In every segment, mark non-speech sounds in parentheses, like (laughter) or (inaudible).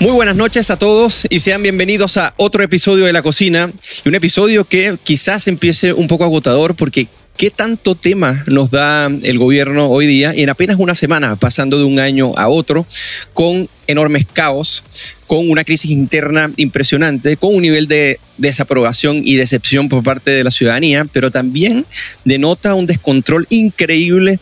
Muy buenas noches a todos y sean bienvenidos a otro episodio de La Cocina. Un episodio que quizás empiece un poco agotador porque ¿Qué tanto tema nos da el gobierno hoy día y en apenas una semana, pasando de un año a otro, con enormes caos, con una crisis interna impresionante, con un nivel de desaprobación y decepción por parte de la ciudadanía, pero también denota un descontrol increíble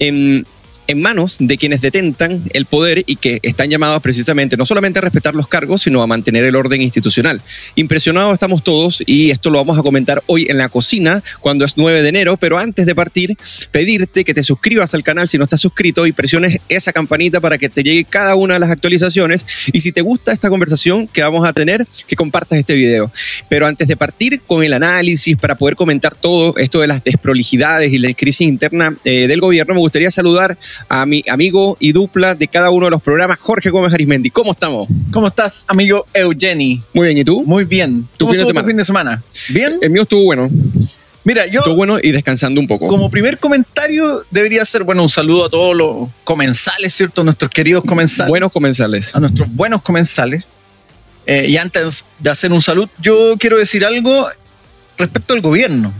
en en manos de quienes detentan el poder y que están llamados precisamente no solamente a respetar los cargos, sino a mantener el orden institucional. Impresionados estamos todos y esto lo vamos a comentar hoy en la cocina cuando es 9 de enero, pero antes de partir, pedirte que te suscribas al canal si no estás suscrito y presiones esa campanita para que te llegue cada una de las actualizaciones y si te gusta esta conversación que vamos a tener, que compartas este video. Pero antes de partir con el análisis para poder comentar todo esto de las desprolijidades y la crisis interna eh, del gobierno, me gustaría saludar a mi amigo y dupla de cada uno de los programas, Jorge Gómez Arismendi. ¿Cómo estamos? ¿Cómo estás, amigo Eugeni? Muy bien, ¿y tú? Muy bien. ¿Tu fin de semana? fin de semana? ¿Bien? El mío estuvo bueno. Mira, yo. Estuvo bueno y descansando un poco. Como primer comentario, debería ser, bueno, un saludo a todos los comensales, ¿cierto? Nuestros queridos comensales. Buenos comensales. A nuestros buenos comensales. Eh, y antes de hacer un saludo, yo quiero decir algo respecto al gobierno.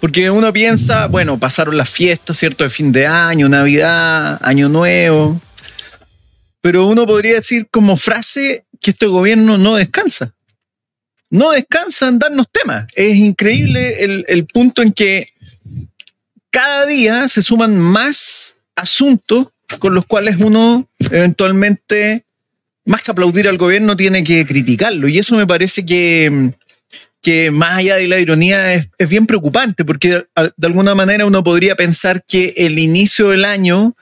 Porque uno piensa, bueno, pasaron las fiestas, ¿cierto? De fin de año, Navidad, Año Nuevo. Pero uno podría decir como frase que este gobierno no descansa. No descansa en darnos temas. Es increíble el, el punto en que cada día se suman más asuntos con los cuales uno eventualmente, más que aplaudir al gobierno, tiene que criticarlo. Y eso me parece que que más allá de la ironía es, bien preocupante, porque de, alguna manera uno podría pensar que el inicio del año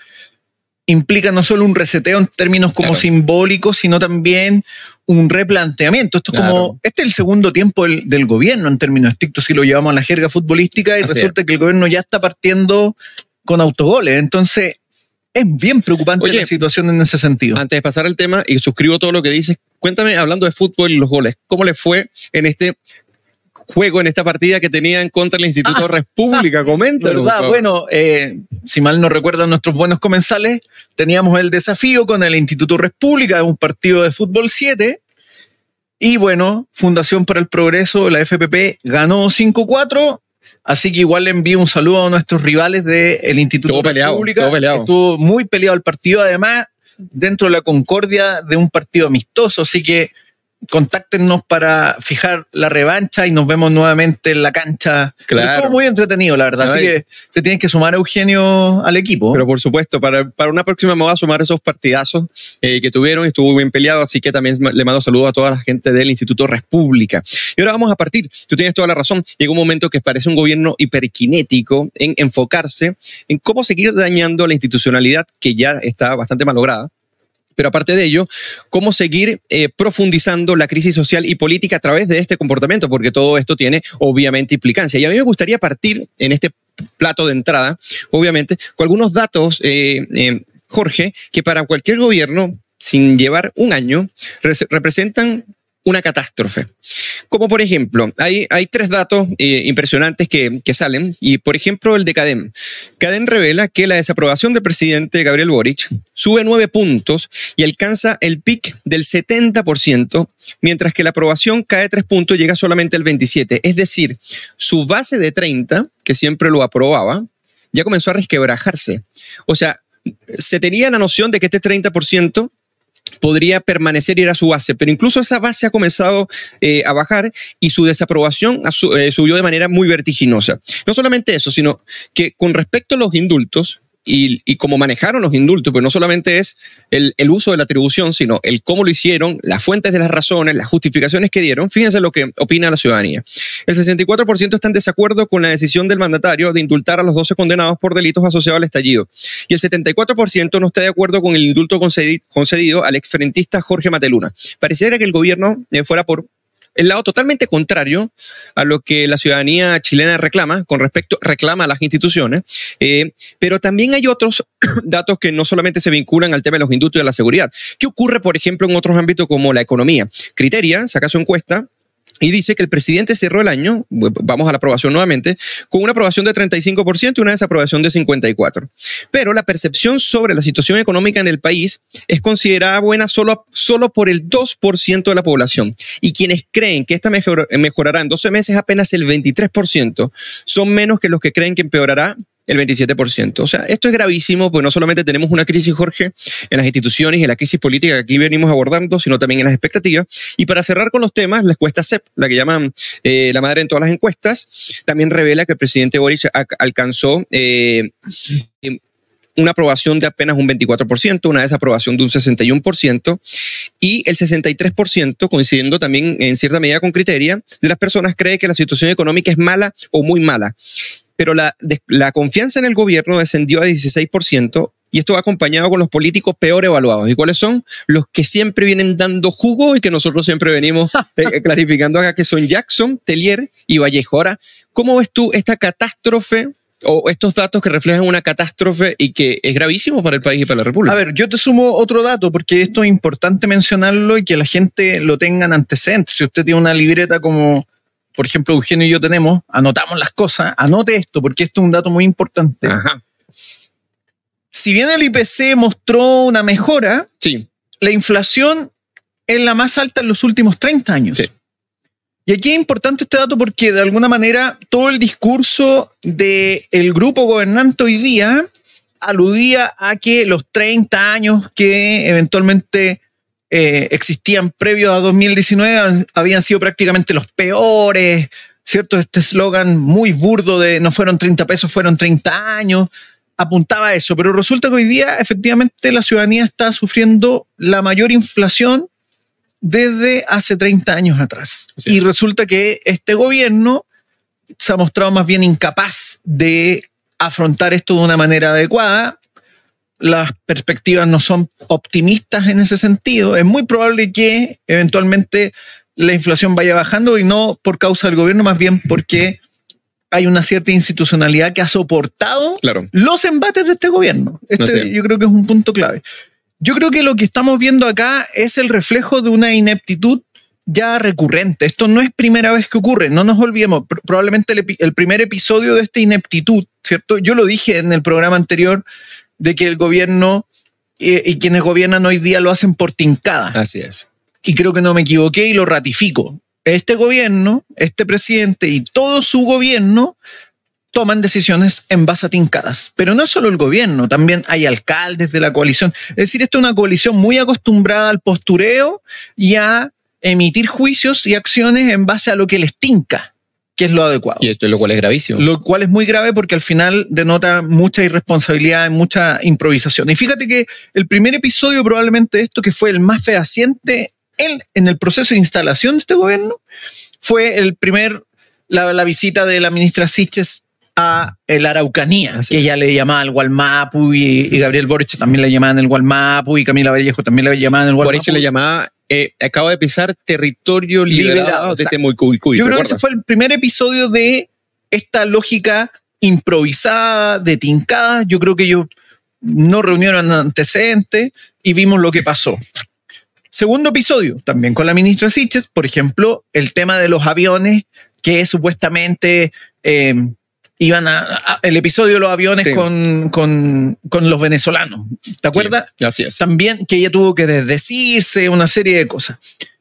implica no solo un reseteo en términos como simbólicos, sino también un replanteamiento. Esto es como, este es el segundo tiempo del, gobierno en términos estrictos, si lo llevamos a la jerga futbolística, y resulta que el gobierno ya está partiendo con autogoles. Entonces, es bien preocupante la situación en ese sentido. Antes de pasar al tema, y suscribo todo lo que dices, cuéntame, hablando de fútbol y los goles, ¿cómo le fue en este juego en esta partida que tenían contra el Instituto ah, República. Coméntalo. Bueno, eh, si mal no recuerdan nuestros buenos comensales, teníamos el desafío con el Instituto República, un partido de fútbol 7. Y bueno, Fundación para el Progreso, la FPP, ganó 5-4. Así que igual le envío un saludo a nuestros rivales del Instituto República. Estuvo muy peleado el partido, además, dentro de la concordia de un partido amistoso. Así que contáctenos para fijar la revancha y nos vemos nuevamente en la cancha. Claro. Estuvo muy entretenido, la verdad. Así que se tienen que sumar Eugenio al equipo. Pero por supuesto, para, para una próxima me voy a sumar esos partidazos eh, que tuvieron. Estuvo bien peleado, así que también le mando saludos a toda la gente del Instituto República. Y ahora vamos a partir. Tú tienes toda la razón. Llega un momento que parece un gobierno hiperquinético en enfocarse en cómo seguir dañando la institucionalidad que ya está bastante malograda pero aparte de ello, cómo seguir eh, profundizando la crisis social y política a través de este comportamiento, porque todo esto tiene obviamente implicancia. Y a mí me gustaría partir en este plato de entrada, obviamente, con algunos datos, eh, eh, Jorge, que para cualquier gobierno, sin llevar un año, representan una catástrofe. Como por ejemplo, hay, hay tres datos eh, impresionantes que, que, salen, y por ejemplo el de CADEM. CADEM revela que la desaprobación del presidente Gabriel Boric sube nueve puntos y alcanza el pic del 70%, mientras que la aprobación cae tres puntos y llega solamente al 27%. Es decir, su base de 30, que siempre lo aprobaba, ya comenzó a resquebrajarse. O sea, se tenía la noción de que este 30% podría permanecer y era su base, pero incluso esa base ha comenzado eh, a bajar y su desaprobación eh, subió de manera muy vertiginosa. No solamente eso, sino que con respecto a los indultos, y, cómo manejaron los indultos, pues no solamente es el, uso de la atribución, sino el cómo lo hicieron, las fuentes de las razones, las justificaciones que dieron. Fíjense lo que opina la ciudadanía. El 64% está en desacuerdo con la decisión del mandatario de indultar a los 12 condenados por delitos asociados al estallido. Y el 74% no está de acuerdo con el indulto concedido, al exfrentista Jorge Mateluna. Pareciera que el gobierno eh, fuera por el lado totalmente contrario a lo que la ciudadanía chilena reclama, con respecto, reclama a las instituciones, eh, pero también hay otros (clears throat) datos que no solamente se vinculan al tema de los indultos y de la seguridad. ¿Qué ocurre, por ejemplo, en otros ámbitos como la economía? Criteria saca su encuesta y dice que el presidente cerró el año, vamos a la aprobación nuevamente, con una aprobación de 35% y una desaprobación de 54%. Pero la percepción sobre la situación económica en el país es considerada buena solo, solo por el 2% de la población. Y quienes creen que esta mejorará en 12 meses apenas el 23%, son menos que los que creen que empeorará el 27%. O sea, esto es gravísimo, porque no solamente tenemos una crisis, Jorge, en las instituciones y en la crisis política que aquí venimos abordando, sino también en las expectativas. Y para cerrar con los temas, la encuesta CEP, la que llaman eh, la madre en todas las encuestas, también revela que el presidente Boric alcanzó eh, una aprobación de apenas un 24%, una desaprobación de un 61% y el 63%, coincidiendo también en cierta medida con criteria, de las personas cree que la situación económica es mala o muy mala pero la, la confianza en el gobierno descendió a 16% y esto va acompañado con los políticos peor evaluados. ¿Y cuáles son? Los que siempre vienen dando jugo y que nosotros siempre venimos (laughs) eh, clarificando acá, que son Jackson, Tellier y Vallejo. Ahora, ¿cómo ves tú esta catástrofe o estos datos que reflejan una catástrofe y que es gravísimo para el país y para la República. A ver, yo te sumo otro dato porque esto es importante mencionarlo y que la gente lo tenga en antecedentes. Si usted tiene una libreta como por ejemplo, Eugenio y yo tenemos, anotamos las cosas, anote esto, porque esto es un dato muy importante. Si bien el IPC mostró una mejora, sí. la inflación es la más alta en los últimos 30 años. Sí. Y aquí es importante este dato porque de alguna manera todo el discurso del el grupo gobernante hoy día aludía a que los 30 años que eventualmente eh, existían previos a 2019 habían sido prácticamente los peores, ¿cierto? Este eslogan muy burdo de no fueron 30 pesos, fueron 30 años, apuntaba a eso, pero resulta que hoy día efectivamente la ciudadanía está sufriendo la mayor inflación desde hace 30 años atrás. Y resulta que este gobierno se ha mostrado más bien incapaz de afrontar esto de una manera adecuada las perspectivas no son optimistas en ese sentido. Es muy probable que eventualmente la inflación vaya bajando y no por causa del gobierno, más bien porque hay una cierta institucionalidad que ha soportado los embates de este gobierno. Este, yo creo que es un punto clave. Yo creo que lo que estamos viendo acá es el reflejo de una ineptitud ya recurrente. Esto no es primera vez que ocurre, no nos olvidemos. Probablemente el primer episodio de esta ineptitud, ¿cierto? Yo lo dije en el programa anterior, de que el gobierno y quienes gobiernan hoy día lo hacen por tincada. Así es. Y creo que no me equivoqué y lo ratifico. Este gobierno, este presidente y todo su gobierno toman decisiones en base a tincadas. Pero no solo el gobierno, también hay alcaldes de la coalición. Es decir, esto es una coalición muy acostumbrada al postureo y a emitir juicios y acciones en base a lo que les tinca que es lo adecuado. Y esto lo cual es gravísimo. Lo cual es muy grave porque al final denota mucha irresponsabilidad, mucha improvisación. Y fíjate que el primer episodio probablemente de esto, que fue el más fehaciente en, en el proceso de instalación de este gobierno, fue el primer, la, visita de la ministra Siches a la Araucanía, que ella le llamaba el Gualmapu y, y, Gabriel Boric también le llamaban el Gualmapu y Camila Vallejo también le llamaban el Gualmapu. Boric le llamaba eh, acabo de pisar territorio liberado, de este muy Yo creo que ese fue el primer episodio de esta lógica improvisada, de tincada. Yo creo que ellos no reunieron antecedentes y vimos lo que pasó. Segundo episodio, también con la ministra Siches, por ejemplo, el tema de los aviones que supuestamente eh, iban a, el episodio de los aviones con, con, con, los venezolanos. ¿Te acuerdas? así es. También que ella tuvo que desdecirse, una serie de cosas.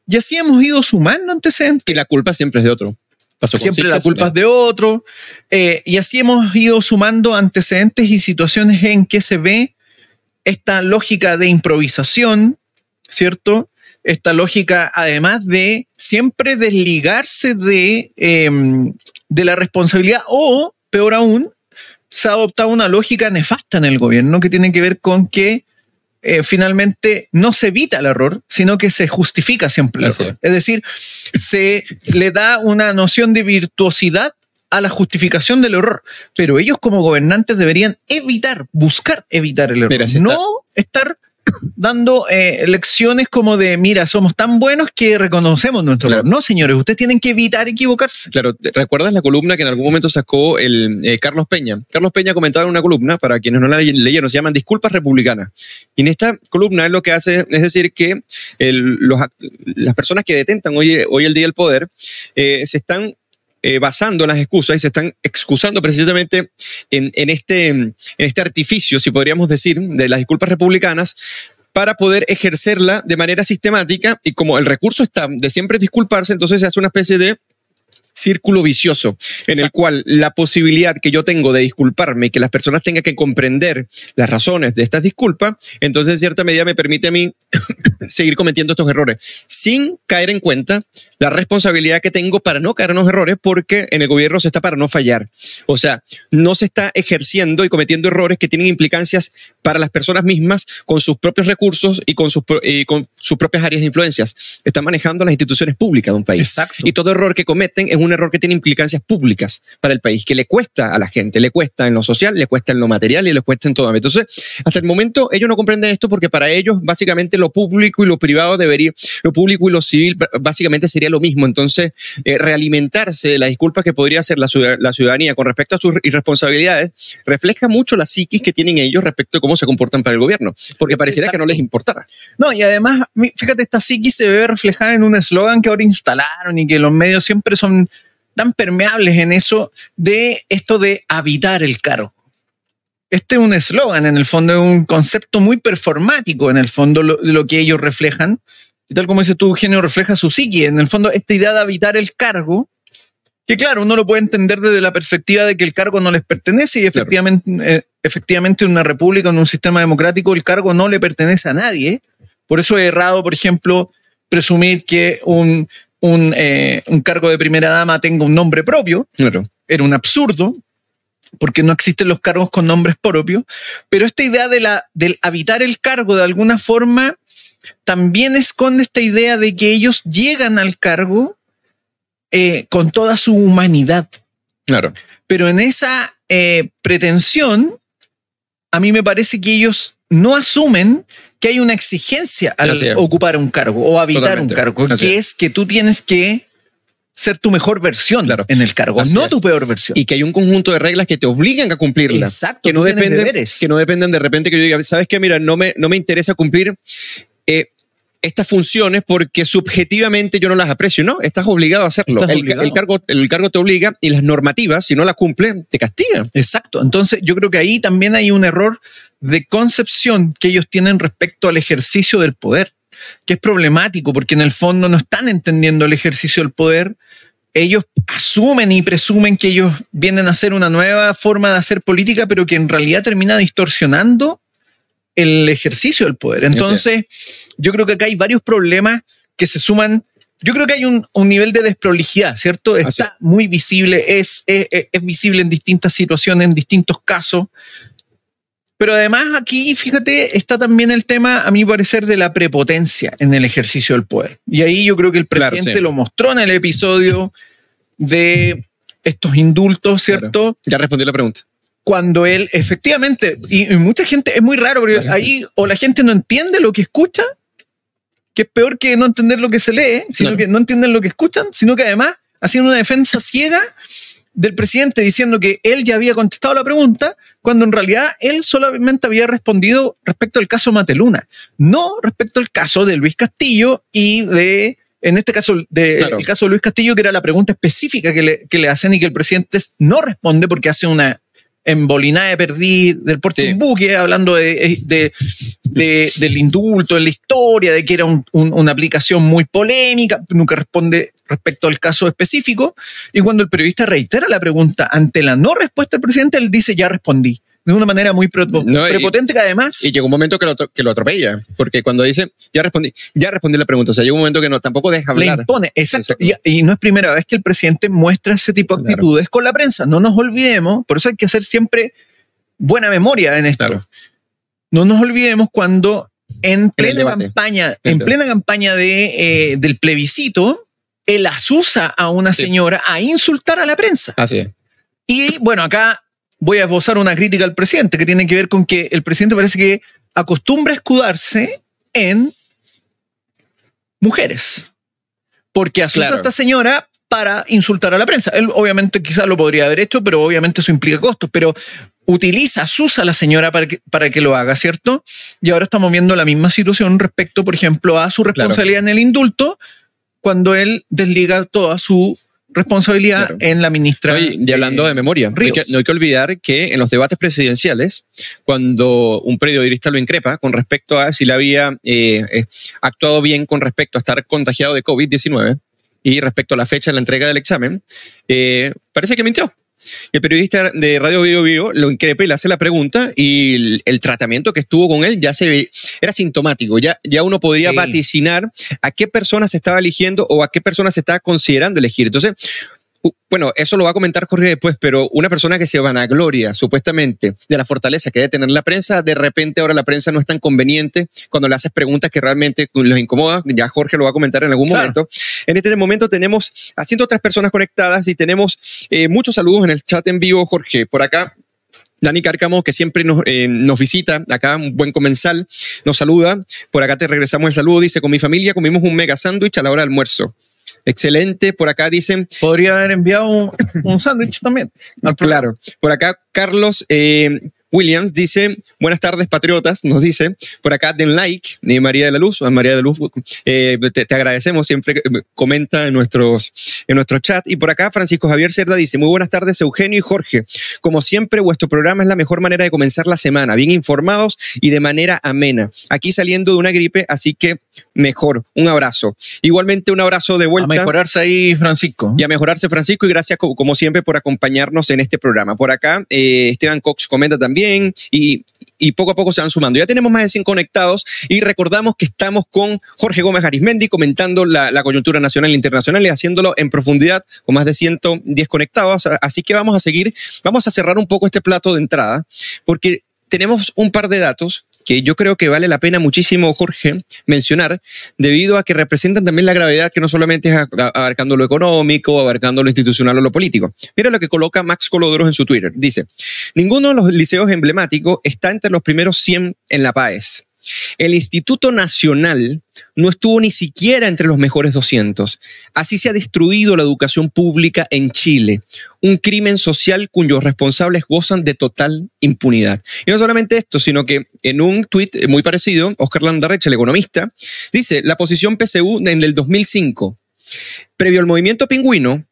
Y así hemos ido sumando antecedentes. Y la culpa siempre es de otro. siempre la culpa es de otro. Eh, y así hemos ido sumando antecedentes y situaciones en que se ve esta lógica de improvisación, ¿cierto? Esta lógica, además de siempre desligarse de, em, de la responsabilidad o peor aún, se ha adoptado una lógica nefasta en el gobierno que tiene que ver con que eh, finalmente no se evita el error, sino que se justifica siempre el error. Es decir, se le da una noción de virtuosidad a la justificación del error. Pero ellos como gobernantes deberían evitar, buscar evitar el error. no estar dando eh, lecciones como de, mira, somos tan buenos que reconocemos nuestro error. No, señores, ustedes tienen que evitar equivocarse. Claro, ¿recuerdas la columna que en algún momento sacó el eh, Carlos Peña? Carlos Peña comentaba en una columna, para quienes no la leyeron, se llaman Disculpas Republicanas. Y en esta columna él lo que hace es decir que las personas que detentan hoy, hoy el día el poder eh, se están eh, basando en las excusas y se están excusando precisamente en, este, en este artificio, si podríamos decir, de las disculpas republicanas para poder ejercerla de manera sistemática y como el recurso está de siempre disculparse, entonces se hace una especie de círculo vicioso en el cual la posibilidad que yo tengo de disculparme y que las personas tengan que comprender las razones de estas disculpas, entonces en cierta medida me permite a mí seguir cometiendo estos errores sin caer en cuenta la responsabilidad que tengo para no caer en los errores porque en el gobierno se está para no fallar. O sea, no se está ejerciendo y cometiendo errores que tienen implicancias para las personas mismas con sus propios recursos y con sus, con sus propias áreas de influencias. Están manejando las instituciones públicas de un país. Exacto. Y todo error que cometen es un error que tiene implicancias públicas para el país, que le cuesta a la gente, le cuesta en lo social, le cuesta en lo material y le cuesta en todo. Entonces, hasta el momento ellos no comprenden esto porque para ellos básicamente lo público y lo privado debería, lo público y lo civil básicamente sería lo mismo. Entonces, eh, realimentarse de las disculpas que podría hacer la, ciudadanía con respecto a sus irresponsabilidades refleja mucho la psiquis que tienen ellos respecto a cómo se comportan para el gobierno, porque pareciera que no les importara. No, y además, fíjate, esta psiquis se ve reflejada en un eslogan que ahora instalaron y que los medios siempre son tan permeables en eso de esto de habitar el cargo. Este es un eslogan, en el fondo es un concepto muy performático, en el fondo de lo que ellos reflejan. Y tal como dice tú, Eugenio, refleja su psique. En el fondo, esta idea de habitar el cargo, que claro, uno lo puede entender desde la perspectiva de que el cargo no les pertenece y efectivamente, eh, efectivamente en una república, en un sistema democrático, el cargo no le pertenece a nadie. Por eso es errado, por ejemplo, presumir que un, un, eh, un cargo de primera dama tenga un nombre propio. Claro. Era un absurdo, porque no existen los cargos con nombres propios. Pero esta idea de la, del habitar el cargo de alguna forma también esconde esta idea de que ellos llegan al cargo eh, con toda su humanidad. Claro. Pero en esa eh, pretensión, a mí me parece que ellos no asumen que hay una exigencia al ocupar un cargo o habitar un cargo, que es. que tú tienes que ser tu mejor versión en el cargo, no tu peor versión. Y que hay un conjunto de reglas que te obligan a cumplirlas. Exacto. Que no, dependen, que no dependen de repente que yo diga, ¿sabes qué? Mira, no me, no me interesa cumplir eh, estas funciones porque subjetivamente yo no las aprecio. No, estás obligado a hacerlo. El, cargo, el cargo te obliga y las normativas, si no las cumple, te castigan. Exacto. Entonces, yo creo que ahí también hay un error de concepción que ellos tienen respecto al ejercicio del poder, que es problemático porque en el fondo no están entendiendo el ejercicio del poder. Ellos asumen y presumen que ellos vienen a hacer una nueva forma de hacer política, pero que en realidad termina distorsionando el ejercicio del poder. Entonces, yo creo que acá hay varios problemas que se suman. Yo creo que hay un, nivel de desprolijidad, ¿cierto? Está muy visible, es, es, es, visible en distintas situaciones, en distintos casos. Pero además aquí, fíjate, está también el tema, a mi parecer, de la prepotencia en el ejercicio del poder. Y ahí yo creo que el presidente lo mostró en el episodio de estos indultos, ¿cierto? Ya respondí la pregunta. Cuando él efectivamente, y, mucha gente, es muy raro, porque ahí o la gente no entiende lo que escucha, que es peor que no entender lo que se lee, sino que no entienden lo que escuchan, sino que además haciendo una defensa ciega del presidente diciendo que él ya había contestado la pregunta, cuando en realidad él solamente había respondido respecto al caso Mateluna, no respecto al caso de Luis Castillo y de, en este caso, de, el caso de Luis Castillo, que era la pregunta específica que le, que le hacen y que el presidente no responde porque hace una embolinada de perdí del puerto de un buque, hablando de, de, del indulto, en la historia, de que era una aplicación muy polémica, nunca responde respecto al caso específico. Y cuando el periodista reitera la pregunta ante la no respuesta del presidente, él dice, ya respondí de una manera muy prepotente que además... Y llega un momento que lo, que lo atropella, porque cuando dice, ya respondí, ya respondí la pregunta, o sea, llega un momento que no, tampoco deja hablar. Le impone, exacto. Y, no es primera vez que el presidente muestra ese tipo de actitudes con la prensa, no nos olvidemos, por eso hay que hacer siempre buena memoria en esto. No nos olvidemos cuando en plena campaña, en plena campaña de, eh, del plebiscito, él asusa a una señora a insultar a la prensa. Así es. Y bueno, acá voy a esbozar una crítica al presidente que tiene que ver con que el presidente parece que acostumbra escudarse en mujeres. Porque asusta Claro. a esta señora para insultar a la prensa. Él obviamente quizás lo podría haber hecho, pero obviamente eso implica costos. Pero utiliza, asusa a la señora para que, para que lo haga, ¿cierto? Y ahora estamos viendo la misma situación respecto, por ejemplo, a su responsabilidad en el indulto, cuando él desliga toda su responsabilidad Claro. en la ministra. Oye, y hablando eh, de memoria, no hay, Ríos. que, no hay que olvidar que en los debates presidenciales, cuando un periodista lo increpa con respecto a si le había eh, eh, actuado bien con respecto a estar contagiado de COVID-19 y respecto a la fecha de la entrega del examen, eh, parece que mintió. El periodista de Radio Bio Bio lo increpa y le hace la pregunta y el, el tratamiento que estuvo con él ya se ve, era sintomático, ya, ya uno podría Sí. vaticinar a qué persona se estaba eligiendo o a qué persona se estaba considerando elegir. Entonces, bueno, eso lo va a comentar Jorge después, pero una persona que se vanagloria supuestamente de la fortaleza que debe tener la prensa, de repente ahora la prensa no es tan conveniente cuando le haces preguntas que realmente los incomoda, ya Jorge lo va a comentar en algún Claro. momento. En este momento tenemos a 103 personas conectadas y tenemos eh, muchos saludos en el chat en vivo, Jorge. Por acá Dani Cárcamo, que siempre nos, eh, nos visita, acá un buen comensal, nos saluda. Por acá te regresamos el saludo. Dice, con mi familia comimos un mega sándwich a la hora del almuerzo. Excelente. Por acá dicen, Podría haber enviado un, un sándwich también. claro. Por acá Carlos eh, Williams dice, buenas tardes patriotas, nos dice. Por acá den like, de María de la Luz. María de la Luz, eh, te, te agradecemos siempre, que, eh, comenta en nuestros, en nuestro chat. Y por acá Francisco Javier Cerda dice, muy buenas tardes Eugenio y Jorge. Como siempre, vuestro programa es la mejor manera de comenzar la semana, bien informados y de manera amena. Aquí saliendo de una gripe, así que mejor. Un abrazo. Igualmente un abrazo de A vuelta. mejorarse ahí, Francisco. Y a mejorarse, Francisco, y gracias co- como siempre por acompañarnos en este programa. Por acá, eh, Esteban Cox comenta también y, y poco a poco se van sumando. Ya tenemos más de 100 conectados y recordamos que estamos con Jorge Gómez Arismendi comentando la, la coyuntura nacional e internacional y haciéndolo en profundidad con más de 110 conectados. Así que vamos a seguir, vamos a cerrar un poco este plato de entrada porque tenemos un par de datos que yo creo que vale la pena muchísimo, Jorge, mencionar, debido a que representan también la gravedad que no solamente es abarcando lo económico, abarcando lo institucional o lo político. Mira lo que coloca Max Colodros en su Twitter. Dice, ninguno de los liceos emblemáticos está entre los primeros 100 en La Paz. El Instituto Nacional no estuvo ni siquiera entre los mejores 200. Así se ha destruido la educación pública en Chile, un crimen social cuyos responsables gozan de total impunidad. Y no solamente esto, sino que en un tuit muy parecido, Oscar Landarreche, el economista, dice, la posición PSU en el 2005, previo al movimiento pingüino,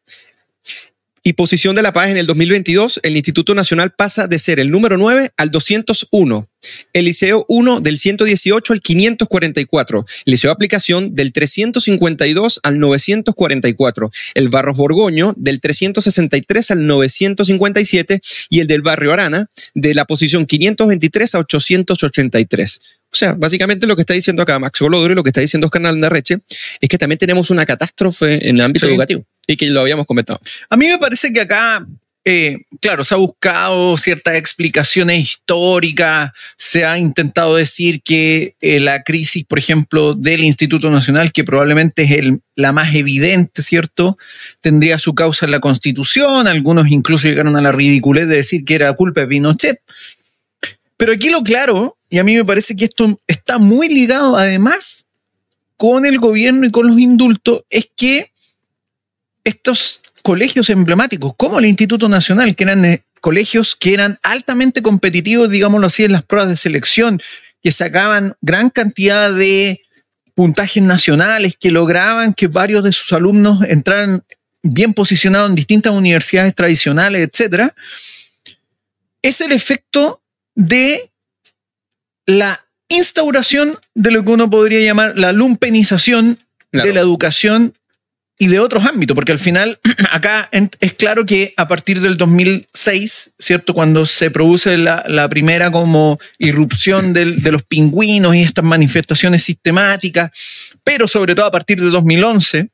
y posición de la paz en el 2022, el Instituto Nacional pasa de ser el número 9 al 201, el Liceo 1 del 118 al 544, el Liceo de Aplicación del 352 al 944, el Barros Borgoño del 363 al 957 y el del Barrio Arana de la posición 523 a 883. O sea, básicamente lo que está diciendo acá Max Golodro y lo que está diciendo Oscar Narreche es que también tenemos una catástrofe en el ámbito Sí. educativo y que lo habíamos comentado. A mí me parece que acá, eh, claro, se ha buscado ciertas explicaciones históricas, se ha intentado decir que eh, la crisis, por ejemplo, del Instituto Nacional, que probablemente es la más evidente, ¿cierto? Tendría su causa en la Constitución, algunos incluso llegaron a la ridiculez de decir que era culpa de Pinochet. Pero aquí lo claro, y a mí me parece que esto está muy ligado además con el gobierno y con los indultos, es que estos colegios emblemáticos, como el Instituto Nacional, que eran eh, colegios que eran altamente competitivos, digámoslo así, en las pruebas de selección, que sacaban gran cantidad de puntajes nacionales, que lograban que varios de sus alumnos entraran bien posicionados en distintas universidades tradicionales, etcétera, es el efecto de la instauración de lo que uno podría llamar la lumpenización Claro. de la educación y de otros ámbitos, porque al final (clears throat) acá es claro que a partir del 2006, ¿cierto? Cuando se produce la, la primera como irrupción del- de los pingüinos y estas manifestaciones sistemáticas, pero sobre todo a partir de 2011,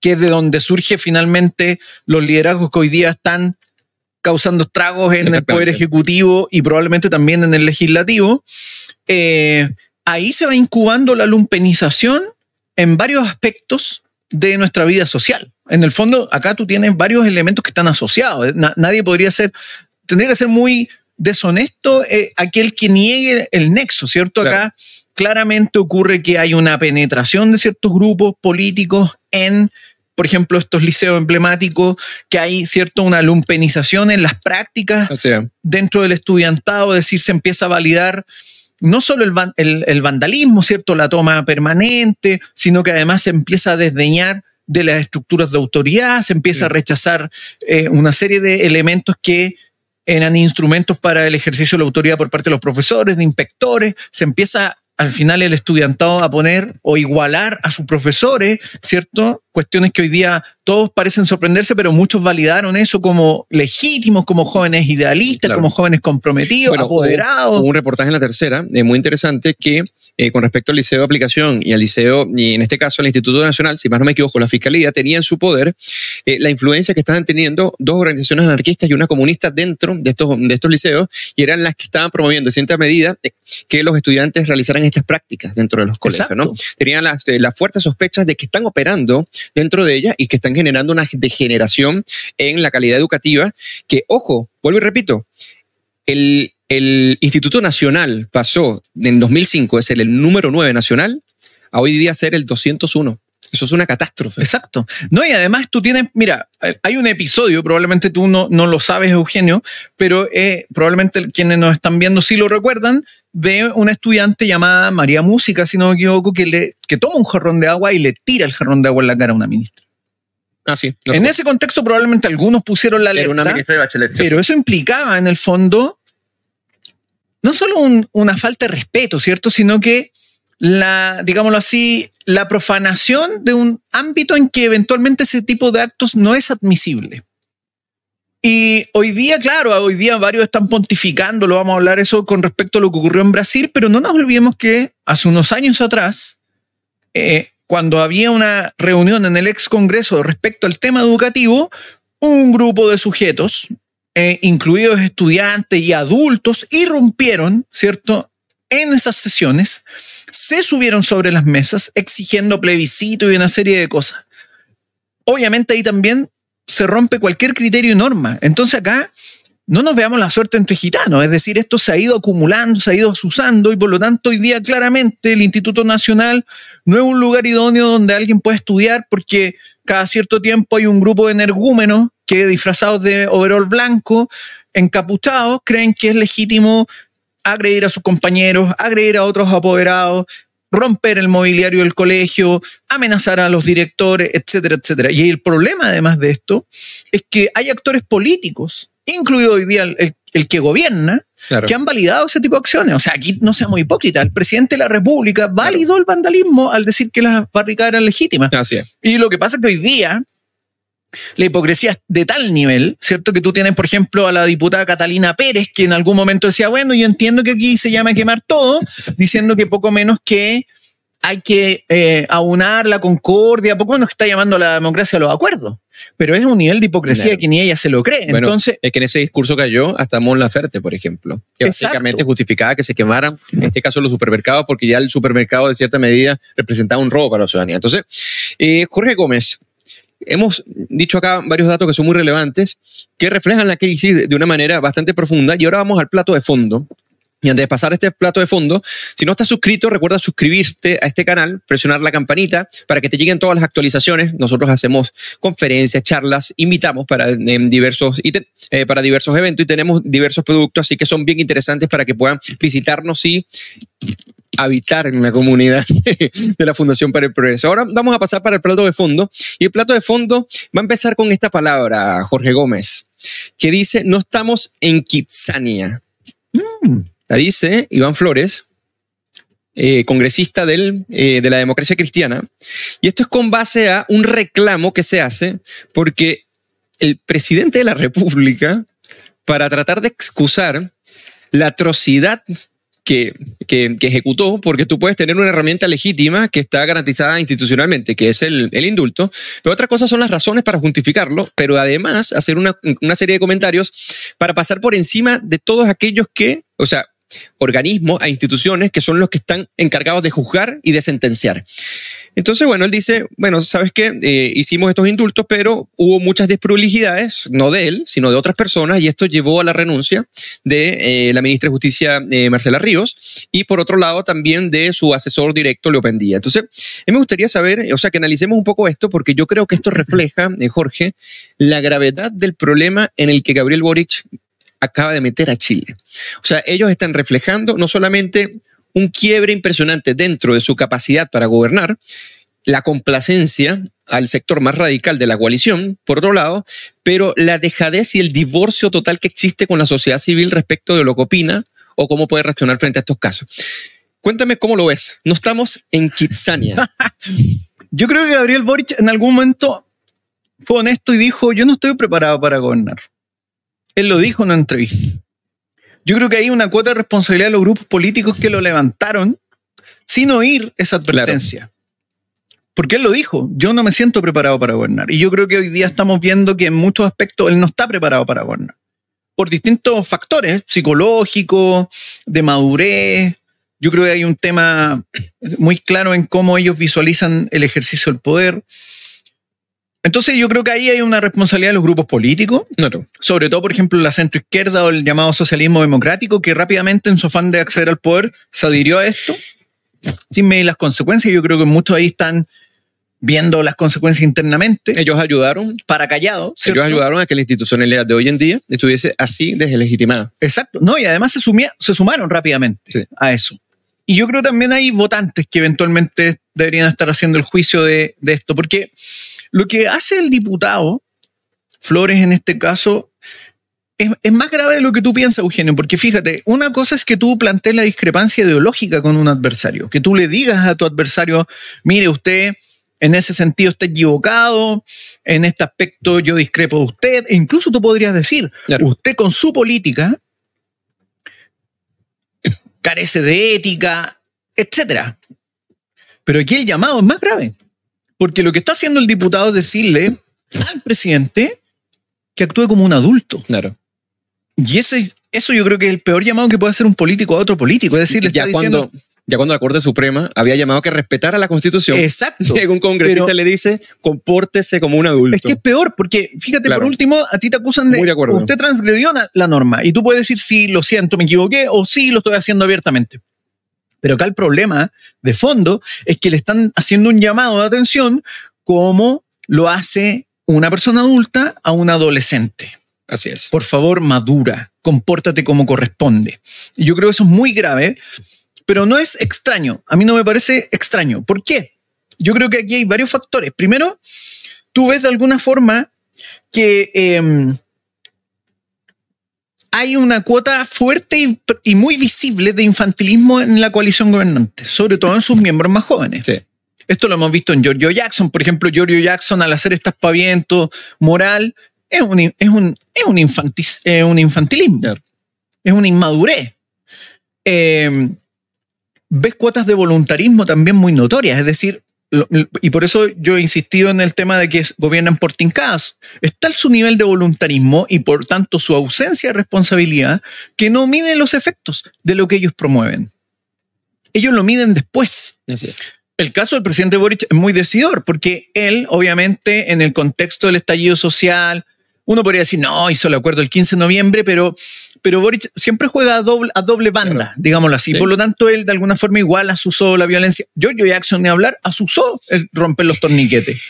que es de donde surge finalmente los liderazgos que hoy día están causando estragos en el poder ejecutivo y probablemente también en el legislativo, eh, ahí se va incubando la lumpenización en varios aspectos de nuestra vida social. En el fondo, acá tú tienes varios elementos que están asociados. Na- nadie podría ser, tendría que ser muy deshonesto eh, aquel que niegue el nexo, ¿cierto? Claro. Acá claramente ocurre que hay una penetración de ciertos grupos políticos en por ejemplo, estos liceos emblemáticos, que hay, ¿cierto?, una lumpenización en las prácticas dentro del estudiantado, es decir, se empieza a validar no solo el, vandalismo, ¿cierto?, la toma permanente, sino que además se empieza a desdeñar de las estructuras de autoridad, se empieza a rechazar eh, una serie de elementos que eran instrumentos para el ejercicio de la autoridad por parte de los profesores, de inspectores, se empieza al final el estudiantado a poner o igualar a sus profesores, ¿cierto? Cuestiones que hoy día todos parecen sorprenderse, pero muchos validaron eso como legítimos, como jóvenes idealistas, como jóvenes comprometidos, apoderados. un reportaje en la tercera, es muy interesante, que eh, con respecto al Liceo de Aplicación y al Liceo, y en este caso al Instituto Nacional, si más no me equivoco, la Fiscalía, tenía en su poder eh, la influencia que estaban teniendo dos organizaciones anarquistas y una comunista dentro de estos, de estos liceos, y eran las que estaban promoviendo en cierta medida eh, que los estudiantes realizaran estas prácticas dentro de los colegios. ¿no? Tenían las, las fuertes sospechas de que están operando dentro de ellas y que están generando una degeneración en la calidad educativa, que, ojo, vuelvo y repito, el, el Instituto Nacional pasó en 2005 de ser el número 9 nacional a hoy día ser el 201. Eso es una catástrofe. Exacto. No, y además tú tienes, mira, hay un episodio, probablemente tú no, no lo sabes, Eugenio, pero eh, probablemente quienes nos están viendo sí lo recuerdan, de una estudiante llamada María Música, si no me equivoco, que, le, que toma un jarrón de agua y le tira el jarrón de agua en la cara a una ministra. Ah, sí. En ese contexto probablemente algunos pusieron la alerta, pero eso implicaba en el fondo no solo una falta de respeto, ¿cierto? Sino que la, digámoslo así, la profanación de un ámbito en que eventualmente ese tipo de actos no es admisible. Y hoy día, claro, hoy día varios están pontificando, lo vamos a hablar eso con respecto a lo que ocurrió en Brasil, pero no nos olvidemos que hace unos años atrás, eh, cuando había una reunión en el ex Congreso respecto al tema educativo, un grupo de sujetos, eh, incluidos estudiantes y adultos, irrumpieron, ¿cierto?, en esas sesiones, se subieron sobre las mesas exigiendo plebiscito y una serie de cosas. Obviamente ahí también se rompe cualquier criterio y norma. Entonces acá no nos veamos la suerte entre gitanos, es decir, esto se ha ido acumulando, se ha ido usando y por lo tanto hoy día claramente el Instituto Nacional no es un lugar idóneo donde alguien pueda estudiar porque cada cierto tiempo hay un grupo de energúmenos que disfrazados de overol blanco, encapuchados, creen que es legítimo agredir a sus compañeros, agredir a otros apoderados, romper el mobiliario del colegio, amenazar a los directores, etcétera, etcétera. Y el problema además de esto es que hay actores políticos, incluido hoy día el, que gobierna, que han validado ese tipo de acciones. O sea, aquí no seamos hipócritas. El presidente de la República validó el vandalismo al decir que las barricadas eran legítimas. Así Y lo que pasa es que hoy día la hipocresía es de tal nivel, ¿cierto? Que tú tienes, por ejemplo, a la diputada Catalina Pérez, que en algún momento decía, bueno, yo entiendo que aquí se llama quemar todo, diciendo que poco menos que hay que eh, aunar la concordia, poco menos está llamando a la democracia a los acuerdos. Pero es un nivel de hipocresía que ni ella se lo cree. Entonces, es que en ese discurso cayó hasta Mon Laferte, por ejemplo, que básicamente justificaba que se quemaran, en este caso, los supermercados, porque ya el supermercado, de cierta medida, representaba un robo para la ciudadanía. Entonces, eh, Jorge Gómez, hemos dicho acá varios datos que son muy relevantes, que reflejan la crisis de una manera bastante profunda. Y ahora vamos al plato de fondo. Y antes de pasar a este plato de fondo, si no estás suscrito, recuerda suscribirte a este canal, presionar la campanita para que te lleguen todas las actualizaciones. Nosotros hacemos conferencias, charlas, invitamos para, diversos, eh, para diversos eventos y tenemos diversos productos, así que son bien interesantes para que puedan visitarnos y habitar en la comunidad (laughs) de la Fundación para el Progreso. Ahora vamos a pasar para el plato de fondo y el plato de fondo va a empezar con esta palabra, Jorge Gómez, que dice, no estamos en Kitsania. Mm. La dice Iván Flores, eh, congresista del, eh, de la democracia cristiana. Y esto es con base a un reclamo que se hace porque el presidente de la República, para tratar de excusar la atrocidad que, que, ejecutó, porque tú puedes tener una herramienta legítima que está garantizada institucionalmente, que es el, el, indulto, pero otra cosa son las razones para justificarlo, pero además hacer una, una serie de comentarios para pasar por encima de todos aquellos que, o sea, organismos, a instituciones que son los que están encargados de juzgar y de sentenciar. Entonces, bueno, él dice, bueno, ¿sabes qué? Eh, hicimos estos indultos, pero hubo muchas desprolijidades, no de él, sino de otras personas, y esto llevó a la renuncia de eh, la ministra de Justicia, eh, Marcela Ríos, y por otro lado también de su asesor directo, Leo Pendía. Entonces, me gustaría saber, o sea, que analicemos un poco esto, porque yo creo que esto refleja, Jorge, la gravedad del problema en el que Gabriel Boric acaba de meter a Chile. O sea, ellos están reflejando no solamente un quiebre impresionante dentro de su capacidad para gobernar, la complacencia al sector más radical de la coalición, por otro lado, pero la dejadez y el divorcio total que existe con la sociedad civil respecto de lo que opina o cómo puede reaccionar frente a estos casos. Cuéntame cómo lo ves. No estamos en Kitsania. (laughs) yo creo que Gabriel Boric en algún momento fue honesto y dijo, yo no estoy preparado para gobernar. Él lo dijo en una entrevista. Yo creo que hay una cuota de responsabilidad de los grupos políticos que lo levantaron sin oír esa advertencia. Porque él lo dijo, yo no me siento preparado para gobernar. Y yo creo que hoy día estamos viendo que en muchos aspectos él no está preparado para gobernar. Por distintos factores, psicológicos, de madurez. Yo creo que hay un tema muy claro en cómo ellos visualizan el ejercicio del poder. Entonces yo creo que ahí hay una responsabilidad de los grupos políticos, sobre todo, por ejemplo, la centroizquierda o el llamado socialismo democrático, que rápidamente en su afán de acceder al poder se adhirió a esto, sin medir las consecuencias. Yo creo que muchos ahí están viendo las consecuencias internamente. Ellos ayudaron. Para callado. Ellos ayudaron a que la institucionalidad de hoy en día estuviese así deslegitimada. Exacto. No, y además se, se sumaron rápidamente a eso. Y yo creo también hay votantes que eventualmente deberían estar haciendo el juicio de, de esto, porque lo que hace el diputado, Flores en este caso, es, más grave de lo que tú piensas, Eugenio, porque fíjate, una cosa es que tú plantees la discrepancia ideológica con un adversario, que tú le digas a tu adversario, mire, usted en ese sentido está equivocado, en este aspecto yo discrepo de usted, e incluso tú podrías decir, usted con su política carece de ética, etc. Pero aquí el llamado es más grave. Porque lo que está haciendo el diputado es decirle al presidente que actúe como un adulto. Claro. Y ese, eso yo creo que es el peor llamado que puede hacer un político a otro político. Es decir, le ya cuando, ya cuando la Corte Suprema había llamado que respetara la Constitución. Exacto. (laughs) Llega un congresista le dice, compórtese como un adulto. Es que es peor, porque fíjate, por último, a ti te acusan de, Muy de acuerdo. usted transgredió la norma y tú puedes decir, sí, lo siento, me equivoqué, o sí, lo estoy haciendo abiertamente. Pero acá el problema de fondo es que le están haciendo un llamado de atención como lo hace una persona adulta a un adolescente. Así es. Por favor, madura, compórtate como corresponde. Y yo creo que eso es muy grave, pero no es extraño. A mí no me parece extraño. ¿Por qué? Yo creo que aquí hay varios factores. Primero, tú ves de alguna forma que em, hay una cuota fuerte y, muy visible de infantilismo en la coalición gobernante, sobre todo en sus miembros más jóvenes. Esto lo hemos visto en Giorgio Jackson. Por ejemplo, Giorgio Jackson, al hacer este aspaviento moral, es un, es un, es un, un infantilismo. Es una inmadurez. Eh, ves cuotas de voluntarismo también muy notorias. Es decir, y por eso yo he insistido en el tema de que gobiernan por tincadas. Está su nivel de voluntarismo y por tanto su ausencia de responsabilidad que no miden los efectos de lo que ellos promueven. Ellos lo miden después. El caso del presidente Boric es muy decidor porque él, obviamente, en el contexto del estallido social, uno podría decir, no, hizo el acuerdo el 15 de noviembre, pero, pero Boric siempre juega a doble, a doble banda, digámoslo así. Por lo tanto, él de alguna forma igual asusó la violencia. Giorgio Jackson, ni hablar, asusó el romper los torniquetes.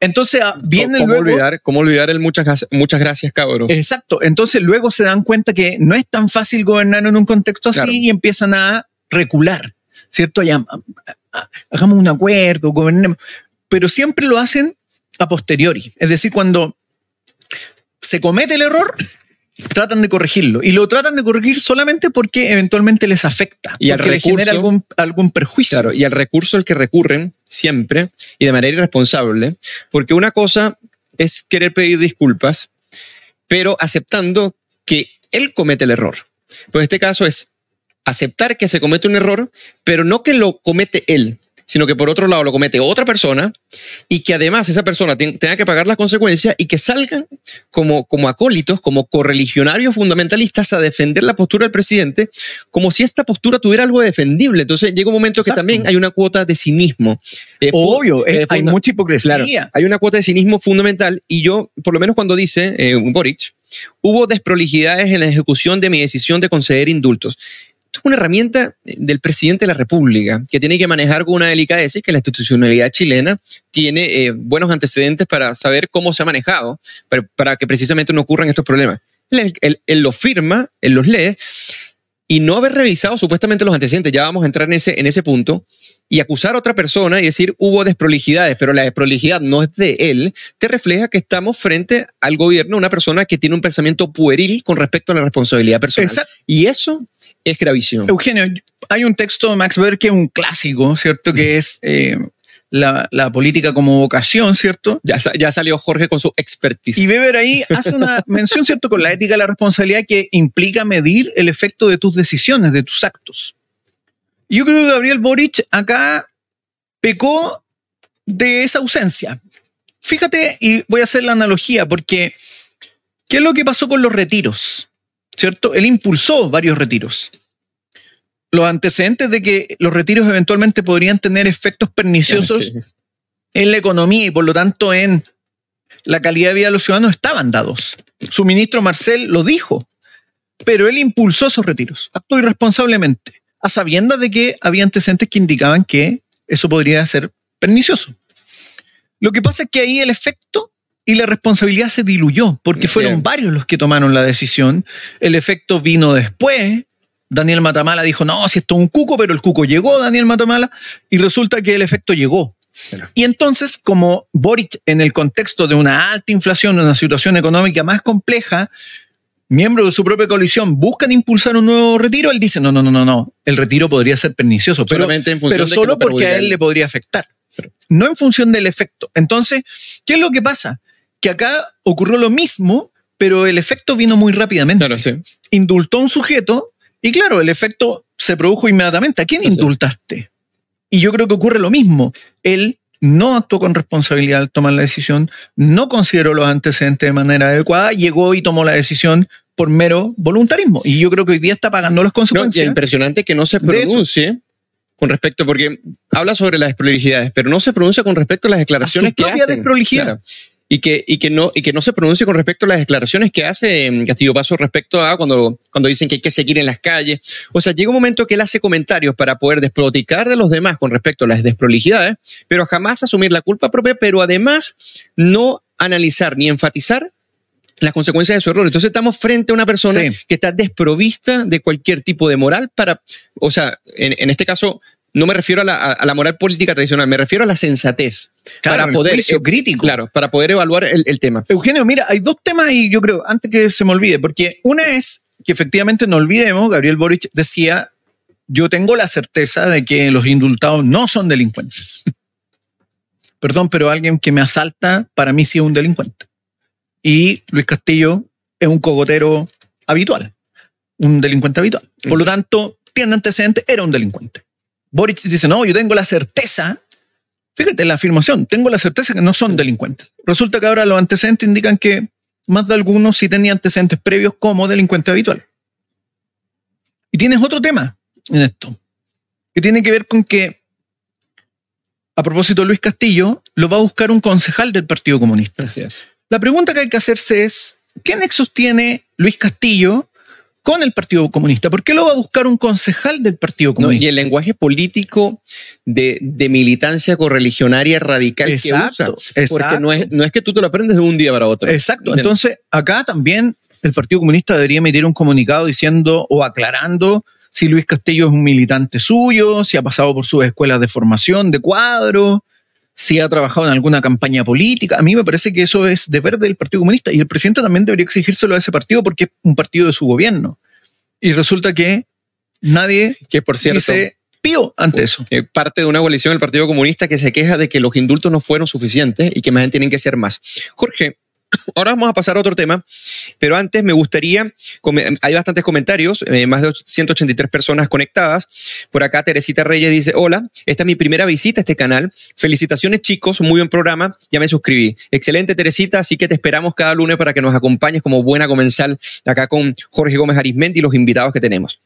Entonces ah, viene ¿Cómo luego. Olvidar, ¿Cómo olvidar el muchas, muchas gracias, cabrón? Exacto. Entonces luego se dan cuenta que no es tan fácil gobernar en un contexto así y empiezan a recular, ¿cierto? Ya, hagamos un acuerdo, gobernemos. Pero siempre lo hacen a posteriori. Es decir, cuando se comete el error, tratan de corregirlo. Y lo tratan de corregir solamente porque eventualmente les afecta. Y al recurso, genera algún, algún perjuicio. Claro, y al recurso al que recurren siempre y de manera irresponsable, porque una cosa es querer pedir disculpas, pero aceptando que él comete el error. Pues este caso es aceptar que se comete un error, pero no que lo comete él, sino que por otro lado lo comete otra persona y que además esa persona tenga que pagar las consecuencias y que salgan como, como acólitos, como correligionarios fundamentalistas a defender la postura del presidente, como si esta postura tuviera algo defendible. Entonces llega un momento que también hay una cuota de cinismo. Eh, Obvio, eh, hay mucha hipocresía. hay una cuota de cinismo fundamental y yo, por lo menos cuando dice eh, Boric, hubo desprolijidades en la ejecución de mi decisión de conceder indultos es una herramienta del presidente de la República que tiene que manejar con una delicadeza y que la institucionalidad chilena tiene eh, buenos antecedentes para saber cómo se ha manejado, para, que precisamente no ocurran estos problemas. Él, él, lo firma, él los lee y no haber revisado supuestamente los antecedentes, ya vamos a entrar en ese, en ese punto, y acusar a otra persona y decir hubo desprolijidades, pero la desprolijidad no es de él, te refleja que estamos frente al gobierno, una persona que tiene un pensamiento pueril con respecto a la responsabilidad personal. Y eso es gravísimo. Eugenio, hay un texto de Max Weber que es un clásico, ¿cierto? Que es eh, la, política como vocación, ¿cierto? Ya, ya, salió Jorge con su expertise. Y Weber ahí hace una (laughs) mención, ¿cierto? Con la ética de la responsabilidad que implica medir el efecto de tus decisiones, de tus actos. Yo creo que Gabriel Boric acá pecó de esa ausencia. Fíjate, y voy a hacer la analogía, porque ¿qué es lo que pasó con los retiros? ¿cierto? Él impulsó varios retiros. Los antecedentes de que los retiros eventualmente podrían tener efectos perniciosos en la economía y por lo tanto en la calidad de vida de los ciudadanos estaban dados. Su ministro Marcel lo dijo, pero él impulsó esos retiros, actuó irresponsablemente, a sabiendas de que había antecedentes que indicaban que eso podría ser pernicioso. Lo que pasa es que ahí el efecto y la responsabilidad se diluyó, porque fueron varios los que tomaron la decisión. El efecto vino después. Daniel Matamala dijo, no, si esto es un cuco, pero el cuco llegó, Daniel Matamala, y resulta que el efecto llegó. Y entonces, como Boric, en el contexto de una alta inflación, una situación económica más compleja, miembros de su propia coalición buscan impulsar un nuevo retiro, él dice, no, no, no, no, no, el retiro podría ser pernicioso, pero, pero solo porque a él le podría afectar, no en función del efecto. Entonces, ¿qué es lo que pasa? que acá ocurrió lo mismo, pero el efecto vino muy rápidamente. Indultó a un sujeto y claro, el efecto se produjo inmediatamente. ¿A quién indultaste? Y yo creo que ocurre lo mismo. Él no actuó con responsabilidad al tomar la decisión, no consideró los antecedentes de manera adecuada, llegó y tomó la decisión por mero voluntarismo. Y yo creo que hoy día está pagando las consecuencias. es impresionante que no se pronuncie con respecto, porque habla sobre las desprolijidades, pero no se pronuncia con respecto a las declaraciones que hace. desprolijidad y que, y que, no, y que no se pronuncie con respecto a las declaraciones que hace Castillo Paso respecto a cuando, cuando dicen que hay que seguir en las calles. O sea, llega un momento que él hace comentarios para poder desproticar de los demás con respecto a las desprolijidades, pero jamás asumir la culpa propia, pero además no analizar ni enfatizar las consecuencias de su error. Entonces estamos frente a una persona que está desprovista de cualquier tipo de moral para, o sea, en, en este caso, no me refiero a la, moral política tradicional, me refiero a la sensatez. para poder, juicio crítico. Claro, para poder evaluar el, tema. Eugenio, mira, hay dos temas y yo creo, antes que se me olvide, porque una es que efectivamente no olvidemos, Gabriel Boric decía, yo tengo la certeza de que los indultados no son delincuentes. (laughs) Perdón, pero alguien que me asalta, para mí sí es un delincuente. Y Luis Castillo es un cogotero habitual, un delincuente habitual. Por lo tanto, tiene antecedentes, era un delincuente. Boric dice, no, yo tengo la certeza, fíjate la afirmación, tengo la certeza que no son delincuentes. Resulta que ahora los antecedentes indican que más de algunos sí tenían antecedentes previos como delincuente habitual. Y tienes otro tema en esto, que tiene que ver con que, a propósito de Luis Castillo, lo va a buscar un concejal del Partido Comunista. Así es. La pregunta que hay que hacerse es, ¿qué nexos tiene Luis Castillo con el Partido Comunista. ¿Por qué lo va a buscar un concejal del Partido Comunista? y el lenguaje político de, militancia correligionaria radical que usa. Porque no es, no es que tú te lo aprendes de un día para otro. Exacto. Entonces, acá también el Partido Comunista debería emitir un comunicado diciendo o aclarando si Luis Castillo es un militante suyo, si ha pasado por sus escuelas de formación, de cuadro, si ha trabajado en alguna campaña política. A mí me parece que eso es deber del Partido Comunista y el presidente también debería exigírselo a ese partido porque es un partido de su gobierno. Y resulta que nadie que por cierto dice pío ante eso. Eh, parte de una coalición del Partido Comunista que se queja de que los indultos no fueron suficientes y que más bien tienen que ser más. Jorge, Ahora vamos a pasar a otro tema, pero antes me gustaría, hay bastantes comentarios, eh, más de 183 personas conectadas. Por acá Teresita Reyes dice, hola, esta es mi primera visita a este canal. Felicitaciones chicos, muy buen programa, ya me suscribí. Excelente Teresita, así que te esperamos cada lunes para que nos acompañes como buena comensal acá con Jorge Gómez Arismendi y los invitados que tenemos.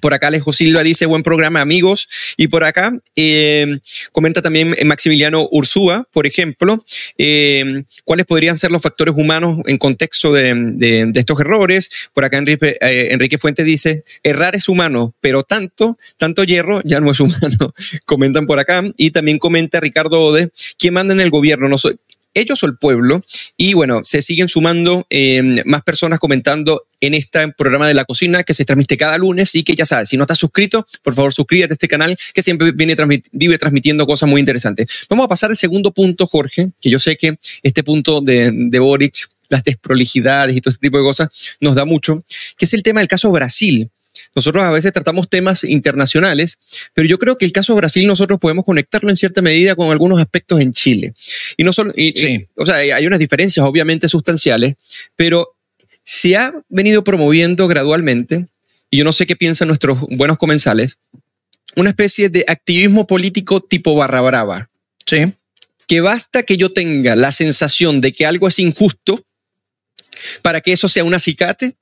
Por acá Alejo Silva dice buen programa, amigos. Y por acá eh, comenta también Maximiliano Ursúa, por ejemplo, eh, cuáles podrían ser los factores humanos en contexto de, estos errores. Por acá Enrique, eh, Fuentes dice, errar es humano, pero tanto, tanto hierro ya no es humano. (laughs) Comentan por acá. Y también comenta Ricardo Ode, ¿quién manda en el gobierno? No soy, ellos o el pueblo. Y bueno, se siguen sumando eh, más personas comentando en este programa de la cocina que se transmite cada lunes y que ya sabes, si no estás suscrito, por favor suscríbete a este canal que siempre viene vive transmitiendo cosas muy interesantes. Vamos a pasar al segundo punto, Jorge, que yo sé que este punto de, de Boric, las desprolijidades y todo este tipo de cosas nos da mucho, que es el tema del caso Brasil. Nosotros a veces tratamos temas internacionales, pero yo creo que el caso de Brasil nosotros podemos conectarlo en cierta medida con algunos aspectos en Chile. Y no solo, o sea, hay unas diferencias obviamente sustanciales, pero se ha venido promoviendo gradualmente, y yo no sé qué piensan nuestros buenos comensales, una especie de activismo político tipo barra brava. Sí. Que basta que yo tenga la sensación de que algo es injusto para que eso sea un acicate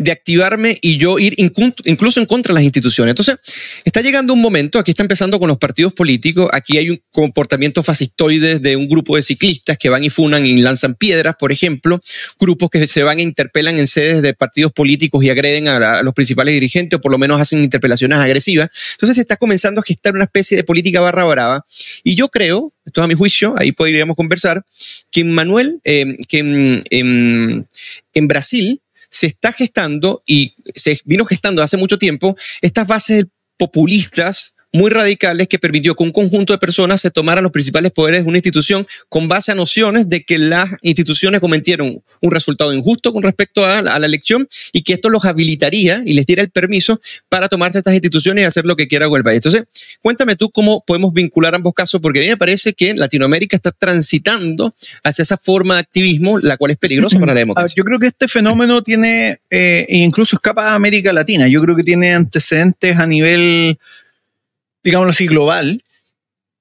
de activarme y yo ir incluso en contra de las instituciones. Entonces, está llegando un momento, aquí está empezando con los partidos políticos, aquí hay un comportamiento fascistoide de un grupo de ciclistas que van y funan y lanzan piedras, por ejemplo, grupos que se van e interpelan en sedes de partidos políticos y agreden a, los principales dirigentes o por lo menos hacen interpelaciones agresivas. Entonces, se está comenzando a gestar una especie de política barra brava y yo creo, esto es a mi juicio, ahí podríamos conversar, que Manuel, eh, que en Brasil, se está gestando y se vino gestando hace mucho tiempo estas bases populistas muy radicales que permitió que un conjunto de personas se tomaran los principales poderes de una institución con base a nociones de que las instituciones cometieron un resultado injusto con respecto a, la elección y que esto los habilitaría y les diera el permiso para tomarse estas instituciones y hacer lo que quiera con el país. Entonces, cuéntame tú cómo podemos vincular ambos casos, porque a mí me parece que Latinoamérica está transitando hacia esa forma de activismo, la cual es peligrosa para la democracia. Yo creo que este fenómeno tiene, eh, incluso escapa a América Latina, yo creo que tiene antecedentes a nivel digámoslo así, global,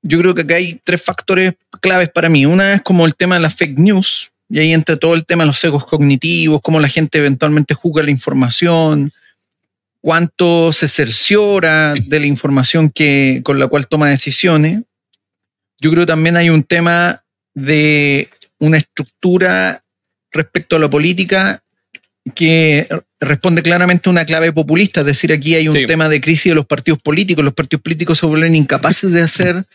yo creo que acá hay tres factores claves para mí. Una es como el tema de las fake news, y ahí entra todo el tema de los sesgos cognitivos, cómo la gente eventualmente juzga la información, cuánto se cerciora de la información que, con la cual toma decisiones. Yo creo que también hay un tema de una estructura respecto a la política que responde claramente a una clave populista, es decir, aquí hay un tema de crisis de los partidos políticos, los partidos políticos se vuelven incapaces de hacer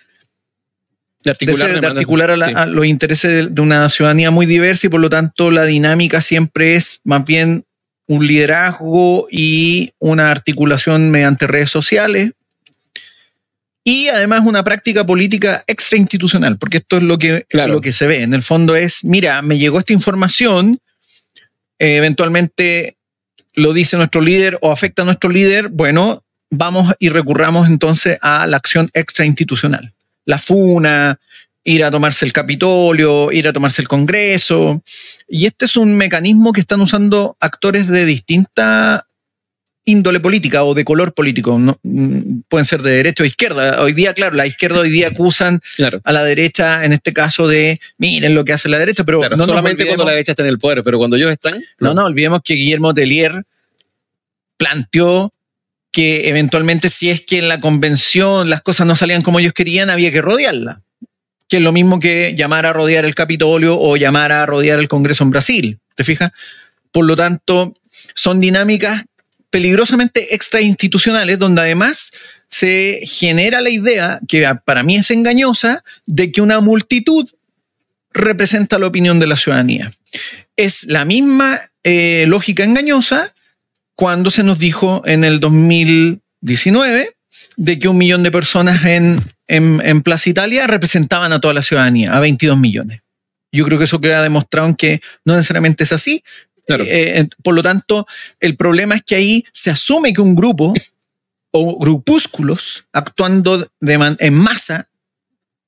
de articular, a, los intereses de, una ciudadanía muy diversa y por lo tanto la dinámica siempre es más bien un liderazgo y una articulación mediante redes sociales y además una práctica política extrainstitucional, porque esto es lo que, lo que se ve. En el fondo es, mira, me llegó esta información, eh, eventualmente lo dice nuestro líder o afecta a nuestro líder, bueno, vamos y recurramos entonces a la acción extrainstitucional. La FUNA, ir a tomarse el Capitolio, ir a tomarse el Congreso. Y este es un mecanismo que están usando actores de distinta índole política o de color político. No, mm, pueden ser de derecha o izquierda. Hoy día, claro, la izquierda hoy día acusan a la derecha, en este caso, de miren lo que hace la derecha, pero no solamente cuando la derecha está en el poder, pero cuando ellos están. No, no, olvidemos que Guillermo Tellier planteó que eventualmente si es que en la convención las cosas no salían como ellos querían, había que rodearla. Que es lo mismo que llamar a rodear el Capitolio o llamar a rodear el Congreso en Brasil. ¿Te fijas? Por lo tanto, son dinámicas peligrosamente extrainstitucionales, donde además se genera la idea, que para mí es engañosa, de que una multitud representa la opinión de la ciudadanía. Es la misma eh, lógica engañosa cuando se nos dijo en el 2019 de que un millón de personas en, en, Plaza Italia representaban a toda la ciudadanía, a 22 millones. Yo creo que eso queda demostrado en que no necesariamente es así, eh, eh, por lo tanto, el problema es que ahí se asume que un grupo o grupúsculos actuando de en masa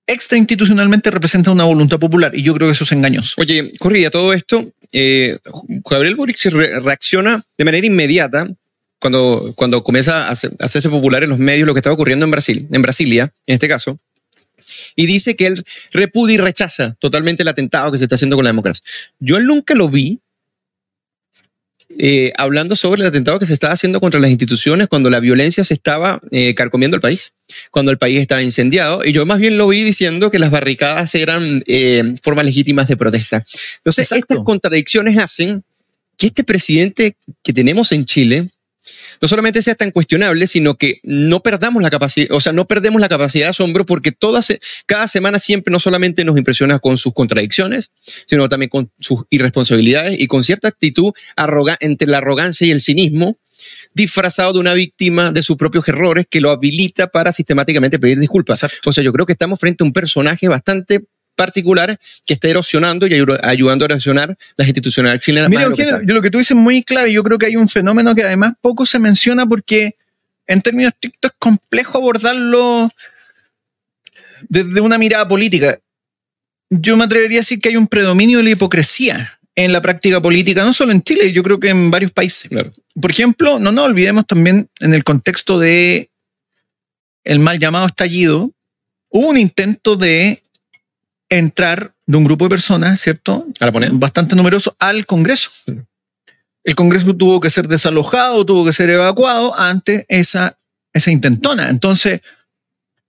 extrainstitucionalmente representa una voluntad popular y yo creo que eso es engañoso. Oye, corría todo esto, eh, Gabriel Boric reacciona de manera inmediata cuando, cuando comienza a, hacerse popular en los medios lo que estaba ocurriendo en Brasil, en Brasilia, en este caso, y dice que él repudia y rechaza totalmente el atentado que se está haciendo con la democracia. Yo nunca lo vi eh, hablando sobre el atentado que se estaba haciendo contra las instituciones cuando la violencia se estaba eh, carcomiendo el país, cuando el país estaba incendiado. Y yo más bien lo vi diciendo que las barricadas eran eh, formas legítimas de protesta. Entonces, estas contradicciones hacen que este presidente que tenemos en Chile no solamente sea tan cuestionable, sino que no perdamos la capacidad, o sea, no perdemos la capacidad de asombro porque todas, cada semana siempre no solamente nos impresiona con sus contradicciones, sino también con sus irresponsabilidades y con cierta actitud entre la arrogancia y el cinismo disfrazado de una víctima de sus propios errores que lo habilita para sistemáticamente pedir disculpas. O sea, yo creo que estamos frente a un personaje bastante particular que está erosionando y ayudando a erosionar las instituciones chilenas. Mira, lo yo lo que tú dices muy clave, yo creo que hay un fenómeno que además poco se menciona porque en términos estrictos es complejo abordarlo desde una mirada política. Yo me atrevería a decir que hay un predominio de la hipocresía en la práctica política, no solo en Chile, yo creo que en varios países. Por ejemplo, no nos olvidemos también en el contexto de el mal llamado estallido, hubo un intento de entrar de un grupo de personas, ¿cierto? Bastante numeroso al Congreso. El Congreso tuvo que ser desalojado, tuvo que ser evacuado ante esa, esa intentona. Entonces,